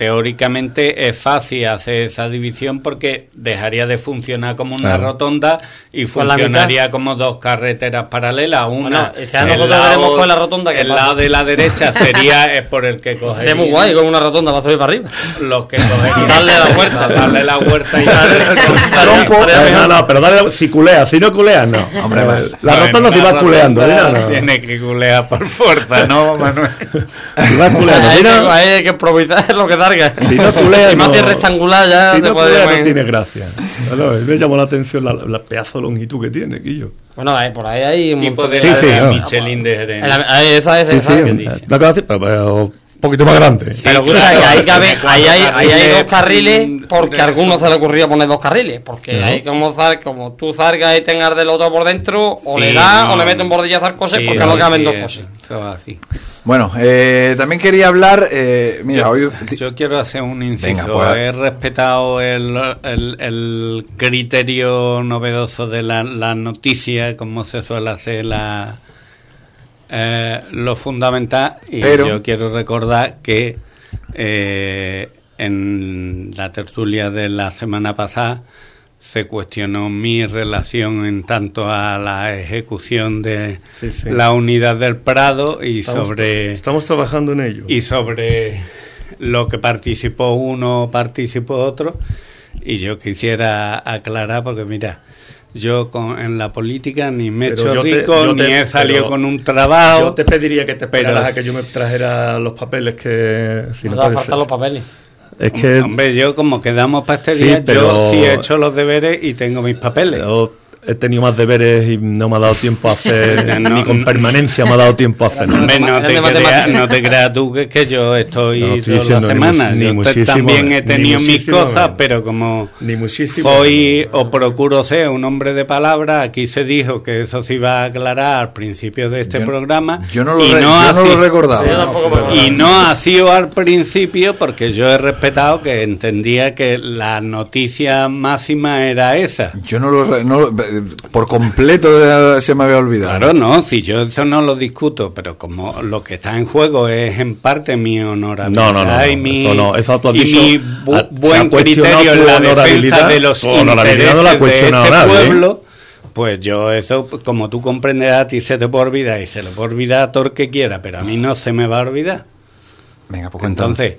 teóricamente es fácil hacer esa división porque dejaría de funcionar como una Claro. rotonda y funcionaría como dos carreteras paralelas. Una, Bueno, el lado- veremos con la rotonda que El pasa. lado de la derecha sería [laughs] es por el que cogería. Sería muy guay con una rotonda para subir para arriba. Los que cogerían. Darle la vuelta. [laughs] Darle la vuelta y Trompo, Estaría no, no, pero dale, si culeas, si no culeas, no. [laughs] Hombre, Eh, va. la rotonda si vas culeando, mira, no. Tiene que culear por fuerza, ¿no, Manuel? Si vas culeando, hay que- ahí hay que improvisar lo que salga. Si no más [laughs] no. de rectangular ya si te no puede no tiene gracia. No, no, me llamó la atención la, la pedazo de longitud que tiene, Quillo. Bueno, ahí, por ahí hay un tipo de Sí, sí, la no. Michelin de Jerez. La- esa es Sí, esa. sí, que un- dice. una cosa así, pero, pero poquito más grande. Pero Sí, claro. que ahí, cabe, ahí, hay, ahí hay dos carriles porque a algunos se le ocurrió poner dos carriles. Porque No. hay como, zar- como tú zargas y tengas del otro por dentro, o Sí, le das no. o le metes un bordillazo al coche Sí, porque no caben sí, dos eso, cosas. así. Bueno, eh, también quería hablar, eh, mira, yo, hoy... yo quiero hacer un inciso. Venga, pues. He respetado el, el, el criterio novedoso de la, la noticia, como se suele hacer la, eh, lo fundamental. Y Pero- yo quiero recordar que eh, en la tertulia de la semana pasada se cuestionó mi relación en tanto a la ejecución de Sí, sí. la unidad del Prado y Estamos- sobre Estamos trabajando en ello. y sobre lo que participó uno, participó otro. Y yo quisiera aclarar, porque mira, yo con, en la política ni me he hecho yo te- rico, te- ni he salido con un trabajo. Yo te pediría que te Pero- esperaras a que yo me trajera los papeles que... Si Nos no faltar ser. los papeles. Es que Hombre, yo como quedamos para este Sí, día, pero- yo sí he hecho los deberes y tengo mis papeles. yo he tenido más deberes y no me ha dado tiempo a hacer, [laughs] No, ni con no. permanencia me ha dado tiempo a hacer. no te, creas, no te creas tú que, que yo estoy No, estoy toda la ni semana. ni yo muchísimo también he ni tenido mis cosas, menos. pero como Ni soy o procuro ser un hombre de palabra, aquí se dijo que eso se iba a aclarar al principio de este Yo- programa. Yo no lo, y re- no yo no ha lo sido- recordaba. Y no ha sido al principio porque yo he respetado que entendía que la noticia máxima era esa. Yo no lo, no por completo se me había olvidado. Claro, no, si yo eso no lo discuto, pero como lo que está en juego es en parte mi honorabilidad No, no, no, y no, mi, eso no, eso tú has y dicho, mi bu- se ha buen criterio en la defensa honorabilidad, de los no la intereses de este ¿eh? pueblo, pues yo eso, como tú comprenderás, a ti se te puede olvidar y se le puede olvidar a todo el que quiera, pero a mí no se me va a olvidar. Venga, pues. Entonces,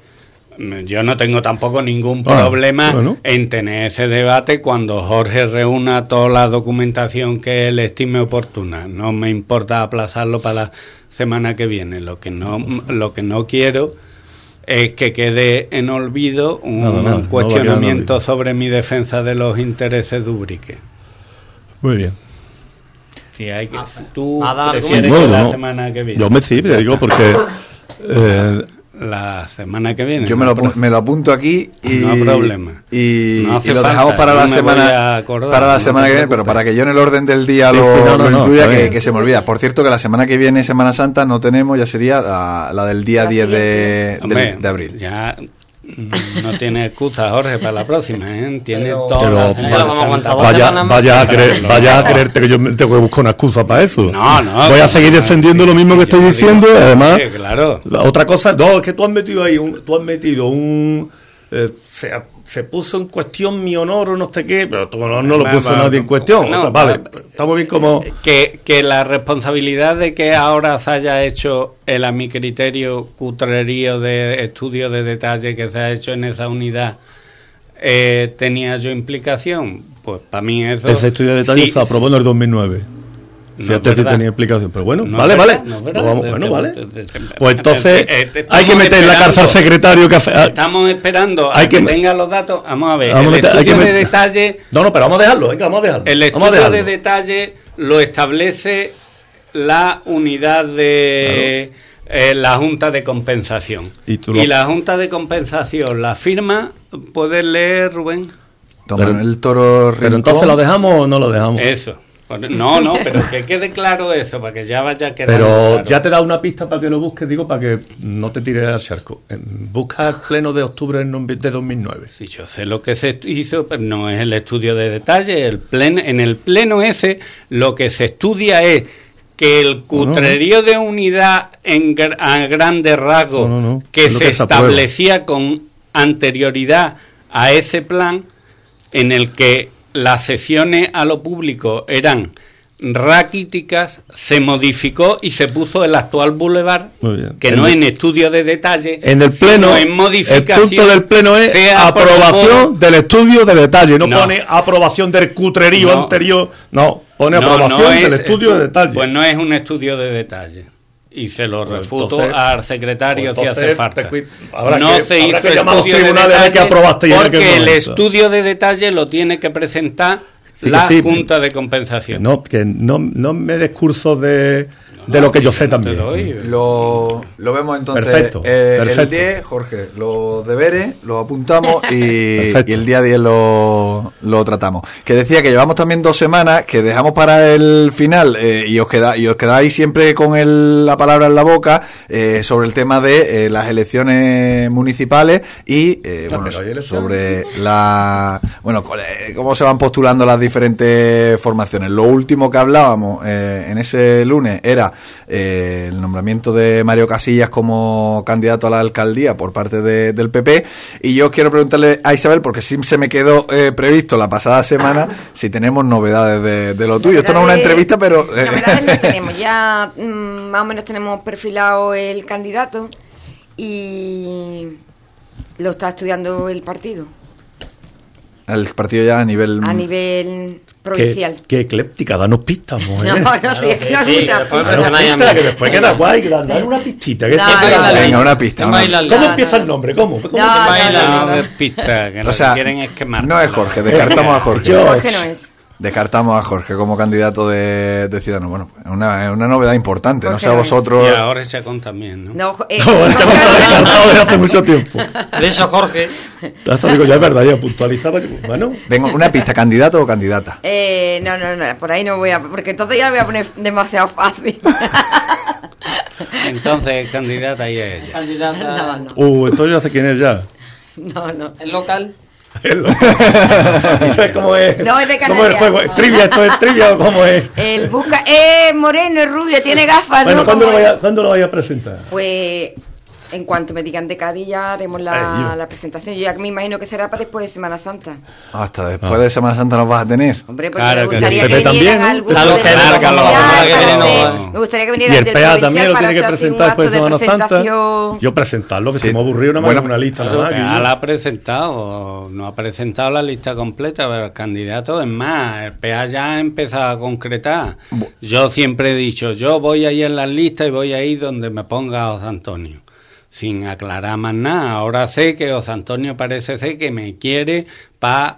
yo no tengo tampoco ningún Ah, problema bueno. en tener ese debate cuando Jorge reúna toda la documentación que él estime oportuna. No me importa aplazarlo para la semana que viene. Lo que no, lo que no quiero es que quede en olvido un no cuestionamiento olvido. sobre mi defensa de los intereses de Ubrique. Muy bien. Si hay que, tú prefieres No, que la semana que viene. Yo me sí, te digo porque [laughs] eh, La semana que viene. Yo me no lo, me lo apunto aquí y, No hay problema. y, No hace y lo falta, dejamos para yo la semana acordar, para la no semana que viene, pero para que yo en el orden del día Sí, lo, sí, no, no, lo no, incluya, que, se me olvida. Por cierto, que la semana que viene, Semana Santa, no tenemos, ya sería la, la del día La 10 de, de abril. Ya no tiene excusa, Jorge, para la próxima, ¿eh? Tiene Pero- toda Pero, la ya Semana lo vamos a Santa. aguantar. vaya, más. vaya, a creer, vaya a creerte que yo me tengo que buscar una excusa para eso. No, no. Voy a seguir defendiendo lo mismo que estoy digo- diciendo además Sí, claro. La otra cosa, no, es que tú has metido ahí un, tú has metido un eh, se, ha- se puso en cuestión mi honor o no sé qué, pero tu honor no lo puso nadie en cuestión. no, vale, muy bien como Que, que la responsabilidad de que ahora se haya hecho el, a mi criterio, cutrerío de estudio de detalle que se ha hecho en esa unidad, eh, tenía yo implicación. Pues para mí eso. ese estudio de detalle sí, se aprobó en el 2009. No Fíjate si tenía explicación, pero bueno, No vale, vale. Pues bueno, vale. es- es- es- Pues entonces hay que meter en la cárcel al secretario que hace. Estamos esperando a Hay que, que- tenga los datos. Vamos a ver. Vamos el meter- hay estudio que de detalle No, no, pero vamos a dejarlo, venga, vamos a dejarlo. El vamos a estudio dejarlo. de detalle lo establece la unidad de eh, la Junta de Compensación. Y tú lo- la Junta de Compensación la firma, ¿puedes leer, Rubén? Pero- Manuel Toro Pero entonces lo dejamos o no lo dejamos. Eso. No, no, pero que quede claro eso, para que ya vaya quedando Pero claro. ya te da una pista para que lo busques, digo, para que no te tires al charco. Busca el pleno de octubre de nom- de 2009. Sí, yo sé lo que se hizo, pero no es el estudio de detalle. El en el pleno ese, lo que se estudia es que el cutrerío de unidad en a grandes rasgos que Es se que establecía con anterioridad a ese plan, en el que las sesiones a lo público eran raquíticas, se modificó y se puso el actual bien. que En no el- en estudio de detalle, En el pleno, en modificación, el punto del pleno es aprobación del estudio de detalle. No, No. pone aprobación del cutrerío No. anterior. No, pone No, aprobación del es- estudio de detalle. Pues no es un estudio de detalle. Y se lo Pues refuto entonces- al secretario pues si hace entonces falta. te habrá no que- se habrá hizo que estudio de detalle aquel porque el estudio de detalle lo tiene que presentar Sí, que la sí. Junta de Que Compensación. no, que no, no me des cursos de, de lo que yo sé también. doy. Lo, lo vemos entonces. Perfecto, eh, El perfecto. 10, Jorge, los deberes los apuntamos y, y el día 10 lo, lo tratamos. Que decía que llevamos también dos semanas, que dejamos para el final eh, y, os queda, y os quedáis siempre con el- la palabra en la boca eh, sobre el tema de eh, las elecciones municipales y eh, Ah, bueno, sobre la bueno cómo se van postulando las diferentes formaciones. Lo último que hablábamos eh, en ese lunes era eh, el nombramiento de Mario Casillas como candidato a la alcaldía por parte de- del PP y yo quiero preguntarle a Isabel porque sí se me quedó eh, previsto la pasada semana [laughs] si tenemos novedades de, de lo tuyo. Esto no es una entrevista, pero [laughs] eh, Novedades no [laughs] tenemos. Ya mm, más o menos tenemos perfilado el candidato y lo está estudiando el partido el partido ya a nivel a nivel provincial. qué ecléptica, danos pistas, [laughs] mujer. No, no, sí, es no muchas después pistas. Danos Ay, pistas, amigo. que después queda guay, una pistita. que No, siempre no, dan- no, venga una pista. ¿Cómo No, empieza el nombre? ¿Cómo? ¿Cómo No, empieza? Baila. no, No no, de no. pista, que O lo sea, que quieren es no es Jorge, descartamos a Jorge. Jorge no es. Descartamos a Jorge como candidato de, de Ciudadanos. Bueno, es una, una novedad importante. no sé a vosotros. Y ahora se también, ¿no? No, eh, No, descartado desde hace mucho tiempo. De eso, Jorge. Eso digo, ya es verdad, ya puntualizaba. Bueno, Vengo, una pista, candidato o candidata. Eh, no, no, no, por ahí no voy a... Porque entonces ya lo voy a poner demasiado fácil. [laughs] Entonces, candidata es ella. Candidata. No, no, uh, esto yo sé quién es ya. no, no. El local. [laughs] ¿Esto es cómo es? No, es de ¿Cómo es el Canarias. juego? ¿Es trivia? ¿Esto es trivia o cómo es? El busca... Eh, moreno, es rubio, tiene gafas, Bueno, ¿no? ¿cuándo lo, vaya. ¿cuándo lo vaya a presentar? Pues En cuanto me digan de Cádiz ya haremos Ay, la, presentación. Yo ya me imagino que será para después de Semana Santa. Hasta después de Semana Santa nos vas a tener. Hombre, porque Claro, me gustaría el que, vinieran también, ¿no? algunos hacer- Me gustaría que Y vinieran el del PA también lo tiene que presentar después de Semana Santa. Yo presentarlo, que Sí. se me ha aburrido nada más Bueno, una lista la ha presentado, no ha presentado la lista completa, pero el candidato es más, el PA ya ha empezado a concretar. Yo siempre he dicho, yo voy a ir en las listas y voy a ir donde me ponga José Antonio, sin aclarar más nada. Ahora sé que José Antonio parece ser que me quiere para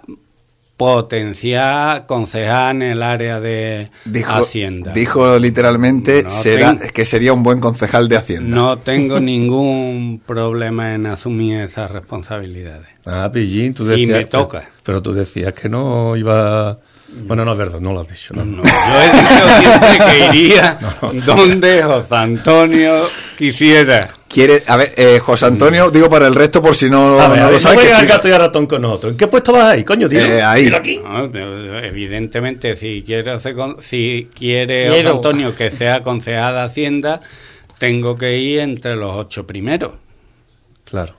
potenciar concejal en el área de Dijo, Hacienda. dijo literalmente No será, tengo- que sería un buen concejal de Hacienda. No tengo ningún problema en asumir esas responsabilidades. Ah, Pillín, tú decías. me toca. Pero tú decías que no iba. Bueno, no es verdad, no lo has dicho. No, No, yo he dicho siempre que iría [laughs] donde José Antonio quisiera. Quiere, a ver, eh, José Antonio, digo para el resto por si no, A ver, no a lo ver, no sabes. que al sí. gato y ratón con nosotros. ¿En qué puesto vas ahí, coño, tío? Eh, ahí. Aquí. No, evidentemente, si quiere, hacer con- si quiere. José Antonio que sea concejal de Hacienda, tengo que ir entre los ocho primeros. Claro.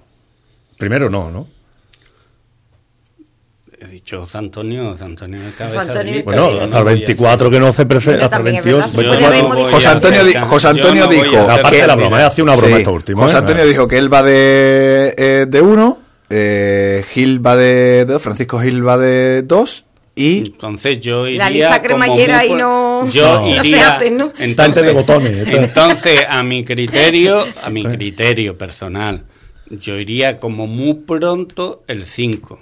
Primero no, ¿no? Dicho José Antonio, José Antonio de cabeza de Antonio- lista, Bueno, yo hasta no el voy a 24 ser- que no se presenta, Mira, hasta el también es 22. verdad. Yo Puede haber no voy a José Antonio, di- José yo Antonio no dijo Aparte de la broma, hace una broma Sí, esta última. José ¿eh? Antonio dijo que él va de, eh, de uno, eh, Gil va de dos, Francisco Gil va de dos y Entonces yo iría La lista cremallera muy ahí por- no- yo no se iría hace, ¿no? Tante de botones, entonces a mi criterio a mi criterio personal yo iría como muy pronto el 5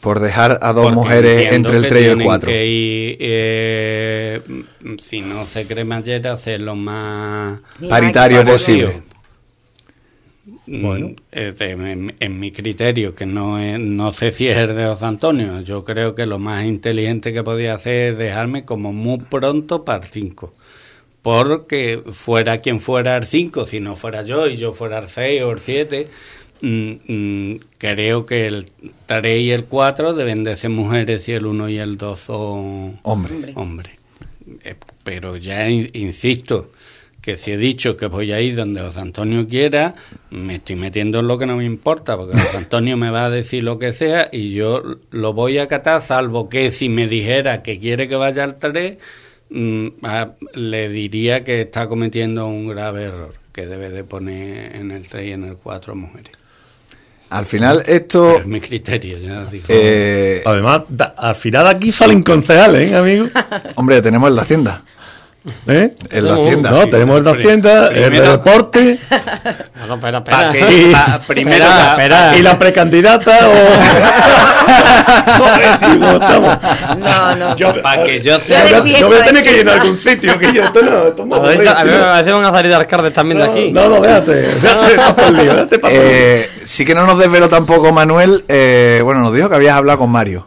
por dejar a dos porque mujeres entre el que 3 y el tienen 4. que ir, eh, mm, si no se cremallera hacerlo más Paritario posible. Bueno. Mm, eh, en, en mi criterio, que no es, no sé si es el de José Antonio, yo creo que lo más inteligente que podía hacer es dejarme como muy pronto para el 5. Porque fuera quien fuera el 5, si no fuera yo y yo fuera el 6 o el 7, mm, mm, creo que el 3 y el 4 deben de ser mujeres y el 1 y el 2 son Hombre. hombres. Eh, pero ya in- insisto que si he dicho que voy a ir donde José Antonio quiera, me estoy metiendo en lo que no me importa, porque [laughs] José Antonio me va a decir lo que sea y yo lo voy a acatar, salvo que si me dijera que quiere que vaya al 3, mm, a- le diría que está cometiendo un grave error, que debe de poner en el 3 y en el 4 mujeres. Al final Pero esto... es mi criterio, ya digo. eh, Además, da- al final de aquí salen concejales, ¿eh, amigo? [laughs] hombre, tenemos el de Hacienda. ¿Eh? El de Tenemos- Hacienda. No, tenemos el de Hacienda, el de Primero- Deporte Bueno, espera, espera. pa- primero Espera, la- espera. y la precandidata o... [laughs] No, no. Yo, Pa' que yo sea- voy a- fiesta, yo voy a tener que ir en algún sitio, que yo esto no, esto A ver, a mí me parece que van a salir también de aquí. No, no, déjate, déjate el [laughs] lío, déjate el. Eh, sí que no nos desveló tampoco Manuel. eh, bueno, nos dijo que habías hablado con Mario.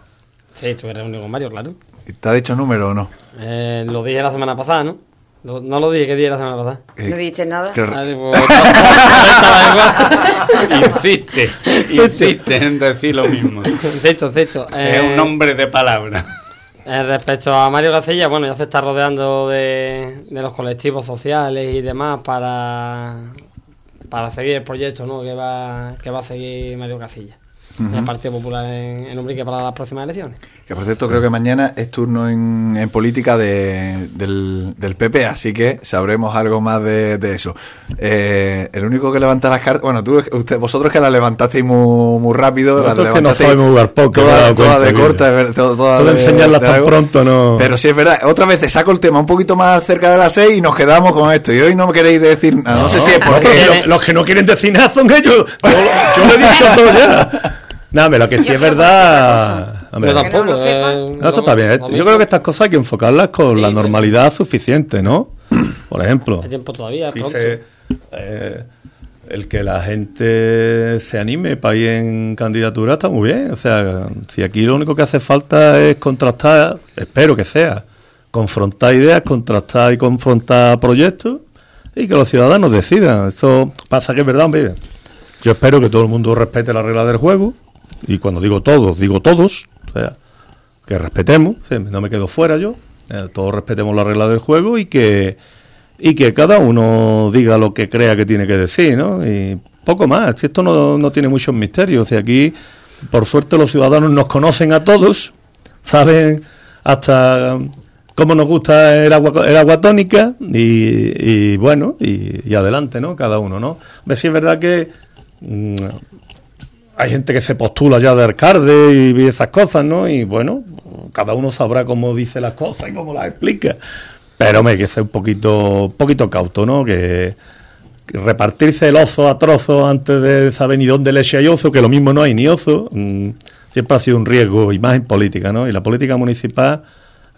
Sí, estuve reunido con Mario, claro. ¿Te ha dicho número o no? Eh, lo dije la semana pasada, ¿no? Lo- no lo dije que dije la semana pasada. No dijiste nada. Ah, pues, [laughs] insiste, insiste en decir lo mismo. Insisto, insisto. Es Eh, un hombre de palabra. eh, respecto a Mario Gacella, bueno, ya se está rodeando de, de los colectivos sociales y demás para, para seguir el proyecto ¿no? que, va, que va a seguir Mario Gacilla. El Partido Popular en, en Ubrique para las próximas elecciones. Que por cierto, creo que mañana es turno en, en política de- del, del PP, así que sabremos algo más de, de eso. Eh, el único que levanta las cartas, bueno, tú, usted, vosotros que las levantasteis muy, muy rápido, las Nosotros que no sabemos jugar todas cuenta, de corta, es ver- to- todas Tú de de- enseñarlas de tan algo. pronto no... Pero sí es verdad, otra vez saco el tema un poquito más cerca de las seis y nos quedamos con esto. Y hoy no me queréis decir nada. No, sé si es porque. los, los que no quieren decir nada son ellos. Yo, yo lo he dicho todo ya. [laughs] Nada, pero lo que sí Yo es verdad. Hombre, Yo no eh, no, esto está bien. Yo creo que estas cosas hay que enfocarlas con Sí, la sí. normalidad suficiente, ¿no? Por ejemplo, Hay tiempo todavía, si pronto. se- eh, el que la gente se anime para ir en candidatura está muy bien. O sea, si aquí lo único que hace falta es contrastar, espero que sea, confrontar ideas, contrastar y confrontar proyectos y que los ciudadanos decidan. Eso pasa que es verdad, hombre. Yo espero que todo el mundo respete las reglas del juego y cuando digo todos, digo todos. O sea, que respetemos, no me quedo fuera yo, eh, todos respetemos las reglas del juego y que y que cada uno diga lo que crea que tiene que decir, ¿no? Y Poco más. Si esto no, no tiene muchos misterios. O sea, aquí, por suerte, los ciudadanos nos conocen a todos, saben hasta cómo nos gusta el agua, el agua tónica y, y bueno, y, y adelante, ¿no? Cada uno, ¿no? Hombre, sí es verdad que mm, hay gente que se postula ya de alcalde y, esas cosas, ¿no? Y bueno, cada uno sabrá cómo dice las cosas y cómo las explica. Pero me que ser un poquito, un poquito cauto, ¿no? Que, que repartirse el oso a trozos antes de saber ni dónde leche hay oso, que lo mismo no hay ni oso, mm, siempre ha sido un riesgo, y más en política, ¿no? Y la política municipal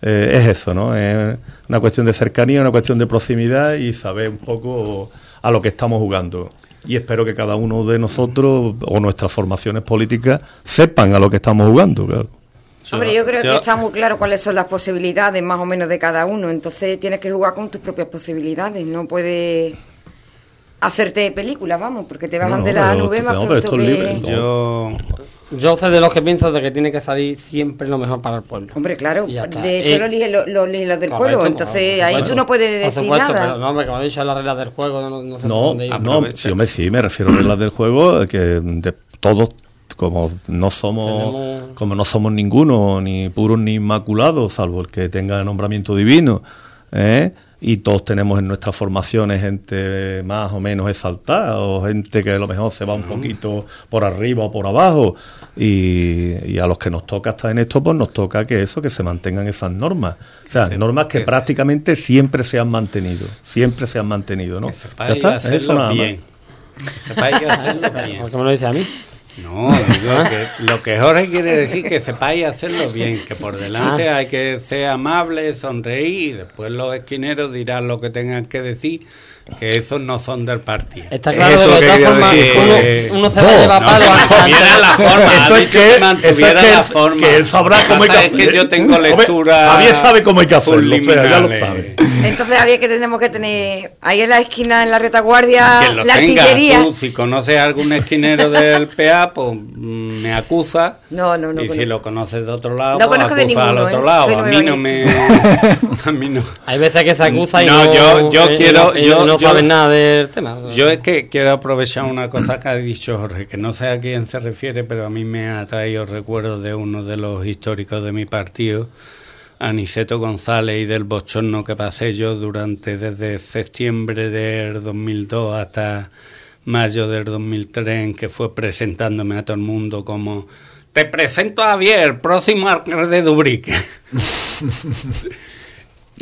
eh, es eso, ¿no? Es una cuestión de cercanía, una cuestión de proximidad y saber un poco a lo que estamos jugando. Y espero que cada uno de nosotros o nuestras formaciones políticas sepan a lo que estamos jugando, claro. Hombre, yo creo que está muy claro cuáles son las posibilidades más o menos de cada uno. Entonces tienes que jugar con tus propias posibilidades. No puedes hacerte películas, vamos, porque te bajan No, de la nube más pronto que... libre. Yo, Yo soy de los que pienso de que tiene que salir siempre lo mejor para el pueblo. Hombre, claro, de hecho Eh, lo eligen lo- lo eligen los del Correcto, pueblo, entonces ahí tú no puedes Por decir supuesto, nada. Pero, no, hombre, como he dicho, las reglas del juego no, no sé No, por dónde ir. no, Aprovecha. sí, me refiero a reglas del juego, que de todos, como no somos, Tenemos- como no somos ninguno, ni puros ni inmaculados, salvo el que tenga nombramiento divino, ¿eh? Y todos tenemos en nuestras formaciones gente más o menos exaltada, o gente que a lo mejor se va un poquito por arriba o por abajo, y, y a los que nos toca estar en esto, pues nos toca que eso, que se mantengan esas normas. O sea, se- normas que que- prácticamente siempre se han mantenido, siempre se han mantenido, ¿no? que Ya está, hacerlo eso nada más. bien. Que sepáis hacerlo [laughs] bien. ¿Por qué me lo dice a mí? No, digo que lo que Jorge quiere decir que sepáis hacerlo bien, que por delante Ah. hay que ser amable, sonreír y después los esquineros dirán lo que tengan que decir, que esos no son del partido. Está Es claro eso de que todas formas decir. uno, uno se No, va a llevar palo la forma, Eso ha es dicho que- que mantuviera eso es que la él- forma. que él sabrá cómo hay que es que yo tengo lectura Javier sabe cómo hay que hacerlo, o sea, ya lo sabe. Entonces había que tenemos que tener ahí en la esquina, en la retaguardia, que lo la tengas artillería. tú, si conoces a algún esquinero del PA, pues mm, me acusa. No, no, no Y si lo conoces de otro lado, No pues conozco de acusa al ninguno, otro ¿eh? lado. Soy a mí no me. [laughs] a mí no. Hay veces que se acusa y No, no, yo- yo y quiero- no, y yo- no yo- saben nada del tema. Yo es que quiero aprovechar una cosa que ha dicho Jorge, que no sé a quién se refiere, pero a mí me ha traído recuerdos de uno de los históricos de mi partido, Aniceto González, y del bochorno que pasé yo durante desde septiembre del 2002 hasta mayo del 2003, en que fue presentándome a todo el mundo como te presento a Javier, próximo alcalde de Ubrique. [laughs]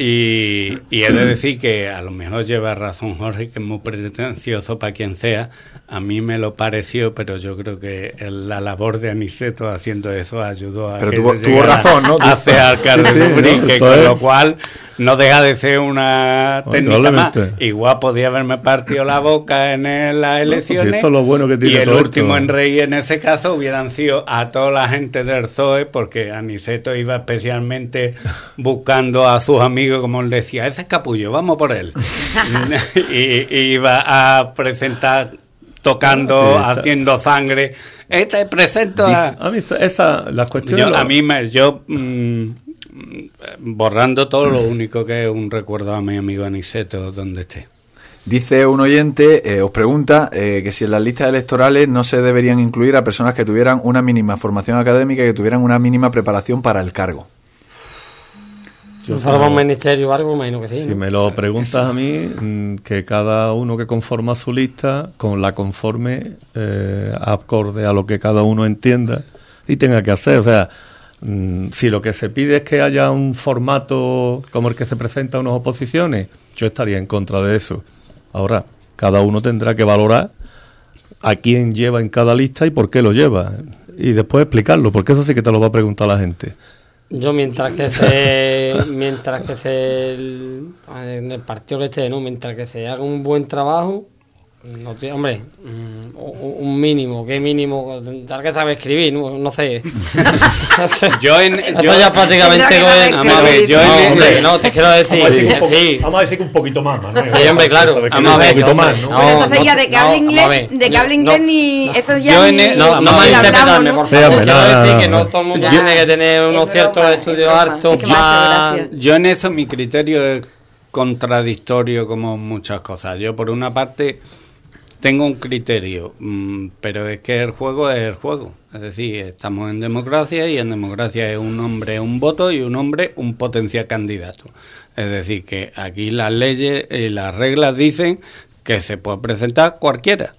Y, y he de decir que a lo mejor lleva razón Jorge, que es muy pretencioso para quien sea. A mí me lo pareció, pero yo creo que el- la labor de Aniceto haciendo eso ayudó a Pero que tuvo- tuvo razón, ¿no? ser alcalde Sí, de con lo cual no deja de ser una Bueno, técnica más. Igual podía haberme partido la boca en las elecciones. esto es lo bueno que tiene y el último esto. en reír en ese caso hubieran sido a toda la gente del ZOE, porque Aniceto iba especialmente buscando a sus amigos, como él decía, ese es capullo, vamos por él. [laughs] [laughs] y, y iba a presentar tocando, Sí, está. haciendo sangre. Este presento a... A mí esa- cuestiones... Yo, lo- a mí me, yo mm, borrando todo lo único que es un recuerdo a mi amigo Aniceto donde esté. Dice un oyente, eh, os pregunta eh, que si en las listas electorales no se deberían incluir a personas que tuvieran una mínima formación académica y que tuvieran una mínima preparación para el cargo. Yo Si un ministerio o algo, imagino que sí. Si ¿no? me lo preguntas a mí, mm, que cada uno que conforma su lista, con la conforme, eh, acorde a lo que cada uno entienda y tenga que hacer. O sea, mm, si lo que se pide es que haya un formato como el que se presenta a unas oposiciones, yo estaría en contra de eso. Ahora, cada uno tendrá que valorar a quién lleva en cada lista y por qué lo lleva. Y después explicarlo, porque eso sí que te lo va a preguntar la gente. Yo mientras que se [laughs] mientras que se el- en el partido que esté, ¿no? Mientras que se haga un buen trabajo, no tiene- hombre, mm, un un mínimo, ¿qué mínimo? Tendrá que saber escribir, no, no sé. [laughs] Yo en... Yo- ya prácticamente Vamos a ver, yo no, en- hombre, no, te quiero decir, Vamos a decir que un que poco- sí. vamos a decir que un poquito más, Manuel. Sí, hombre, claro. Vamos a un ver, poquito hombre, más, ¿no? no, Pero entonces ya te- de que hable inglés, de que hable inglés ni eso ya yo en No, no malinterpretarme, ¿no? por favor. Quiero decir que no todo el mundo tiene que tener unos ciertos es estudios gracia. Yo en eso mi criterio es contradictorio como muchas cosas. Yo por una parte tengo un criterio, mm, pero es que el juego es el juego. Es decir, estamos en democracia y en democracia es un hombre un voto y un hombre un potencial candidato. Es decir, que aquí las leyes y las reglas dicen que se puede presentar cualquiera.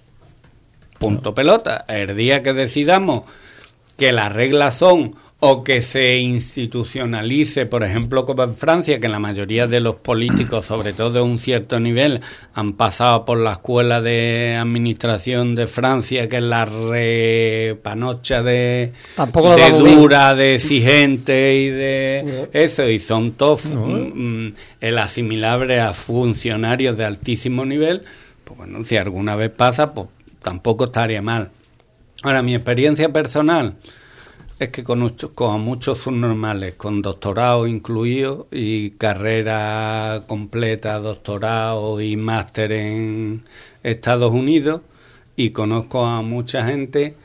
Punto pelota. El día que decidamos que las reglas son o que se institucionalice, por ejemplo, como en Francia, que la mayoría de los políticos, sobre todo de un cierto nivel, han pasado por la escuela de administración de Francia, que es la repanocha de, Tampoco lo de vamos bien. dura, de exigente y de eso, y son todos mm, mm, el asimilable a funcionarios de altísimo nivel, pues bueno, si alguna vez pasa, pues tampoco estaría mal. Ahora, mi experiencia personal es que con, con muchos subnormales, con doctorado incluido y carrera completa, doctorado y máster en Estados Unidos, y conozco a mucha gente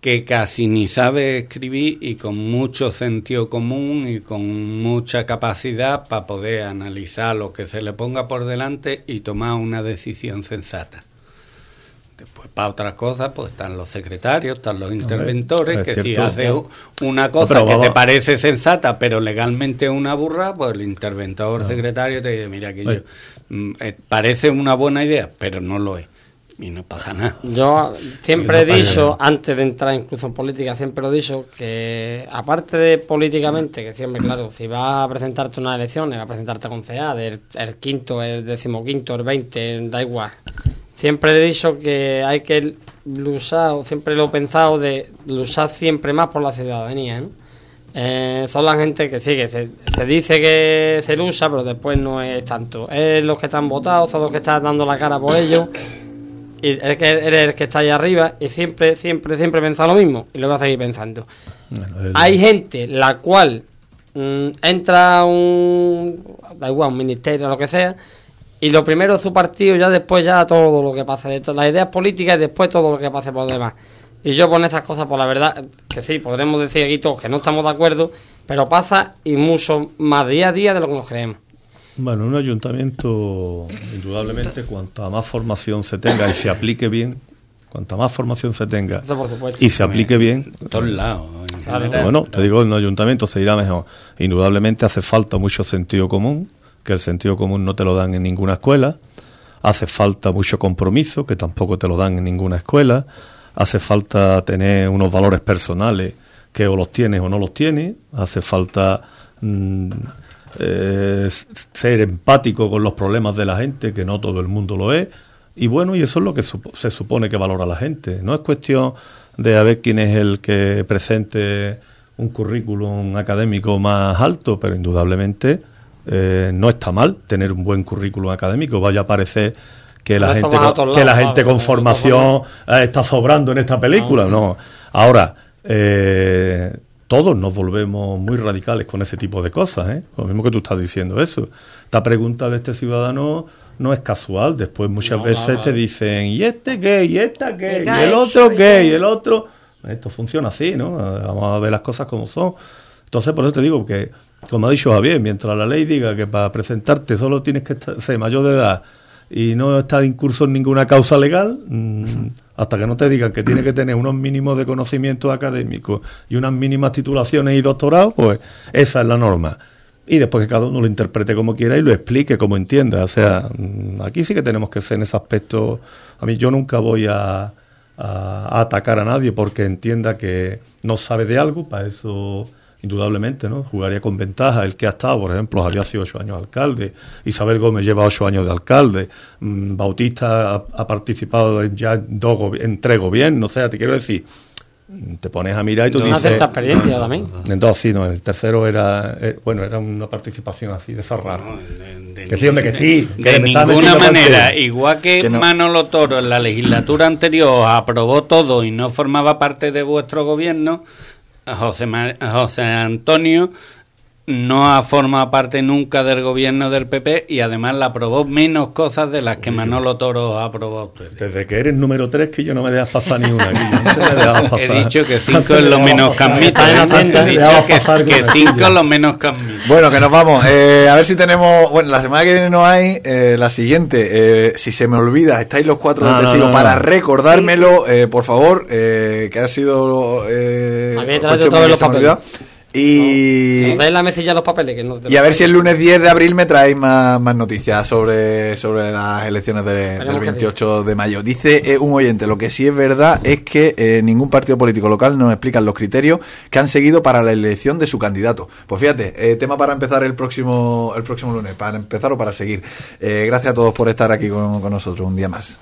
que casi ni sabe escribir y con mucho sentido común y con mucha capacidad para poder analizar lo que se le ponga por delante y tomar una decisión sensata. Después, para otras cosas, pues están los secretarios, están los interventores, es que si haces una cosa pero que vamos- te parece sensata, pero legalmente es una burra, pues el interventor secretario te dice, mira, que yo, Oye. mm, eh, parece una buena idea, pero no lo es. Y no pasa nada. Yo siempre he No pasa dicho, nada. antes de entrar incluso en política, siempre lo he dicho, que aparte de políticamente, que siempre, claro, si vas a presentarte unas elecciones, vas a presentarte a concejal, el, el quinto, el decimoquinto, el veinte, da igual. Siempre he dicho que hay que luchar, siempre lo he pensado, de luchar siempre más por la ciudadanía, ¿no? Eh, son la gente que sí, que se, se dice que se lucha, pero después no es tanto. Es los que están votados, son los que están dando la cara por ellos. Y eres, eres el que está ahí arriba y siempre, siempre, siempre pensar lo mismo. Y lo voy a seguir pensando. Bueno, Hay gente la cual mm, entra a un, da igual, un ministerio o lo que sea, y lo primero es su partido, ya después ya todo lo que pase, de las ideas políticas y después todo lo que pase por demás. Y yo con esas cosas, por la verdad, que sí, podremos decir aquí todos que no estamos de acuerdo, pero pasa y mucho más día a día de lo que nos creemos. Bueno, un ayuntamiento, indudablemente, cuanta más formación se tenga y se aplique bien, cuanta más formación se tenga y se aplique bien, En todos lados. bueno, te digo, en un ayuntamiento se irá mejor. Indudablemente hace falta mucho sentido común, que el sentido común no te lo dan en ninguna escuela. Hace falta mucho compromiso, que tampoco te lo dan en ninguna escuela. Hace falta tener unos valores personales, que o los tienes o no los tienes. Hace falta mm, eh, ser empático con los problemas de la gente, que no todo el mundo lo es. Y bueno, y eso es lo que se supone que valora la gente. No es cuestión de a ver quién es el que presente un currículum académico más alto, pero indudablemente eh, no está mal tener un buen currículum académico. Vaya a parecer que la gente, con, que la gente con formación eh, está sobrando en esta película. No. Ahora, eh, todos nos volvemos muy radicales con ese tipo de cosas. ¿eh? Lo mismo que tú estás diciendo eso. Esta pregunta de este ciudadano no es casual. Después muchas No, veces claro, te dicen, ¿y este qué? ¿Y esta qué? ¿Y ¿Y qué ha el otro qué? ¿Y el otro? Esto funciona así, ¿no? Vamos a ver las cosas como son. Entonces, por eso te digo que, como ha dicho Javier, mientras la ley diga que para presentarte solo tienes que estar- ser mayor de edad y no estar incurso en ninguna causa legal, mm, hasta que no te digan que tiene que tener unos mínimos de conocimientos académicos y unas mínimas titulaciones y doctorados, pues esa es la norma. Y después que cada uno lo interprete como quiera y lo explique como entienda. O sea, mm, aquí sí que tenemos que ser en ese aspecto. A mí yo nunca voy a, a- a atacar a nadie porque entienda que no sabe de algo, para eso indudablemente, ¿no? Jugaría con ventaja. El que ha estado, por ejemplo, había sido ocho años alcalde, Isabel Gómez lleva ocho años de alcalde, mm, Bautista ha, ha participado en ya en, dos en tres gobiernos, o sea, te quiero decir, te pones a mirar y tú Una dices... cierta experiencia también. [clears throat] En dos, sí, no, el tercero era, eh, bueno, era una participación así de zarrar. De- de Que sí, hombre, que sí, que De ninguna manera, parte. igual que, Que no. Manolo Toro en la legislatura anterior aprobó todo y no formaba parte de vuestro gobierno, José, Ma- José Antonio no ha formado parte nunca del gobierno del PP y además la aprobó menos cosas de las que Manolo Toro ha aprobado. Desde que eres número 3 que yo no me dejas pasar ni una. aquí. No te me dejas [laughs] pasar. He dicho que 5 Antes es lo me menos. Está en He dicho que, pasar que con 5 aquello. es lo menos camito. Bueno, que nos vamos. Eh, a ver si tenemos. Bueno, la semana que viene no hay. eh, la siguiente, eh, si se me olvida, estáis los cuatro No, de no, testigos no, para recordármelo, eh, por favor, eh, que ha sido. Eh, A mí me trae coche otra vez que los se Y. La mesilla los papeles que no te Y a ver si el lunes 10 de abril me traéis más, más noticias sobre, sobre las elecciones de- del Esperemos que 28 de mayo. Dice eh, un oyente, lo que sí es verdad es que eh, ningún partido político local nos explica los criterios que han seguido para la elección de su candidato. Pues fíjate, eh, tema para empezar el próximo, el próximo lunes, para empezar o para seguir. Gracias a todos por estar aquí con, con nosotros un día más.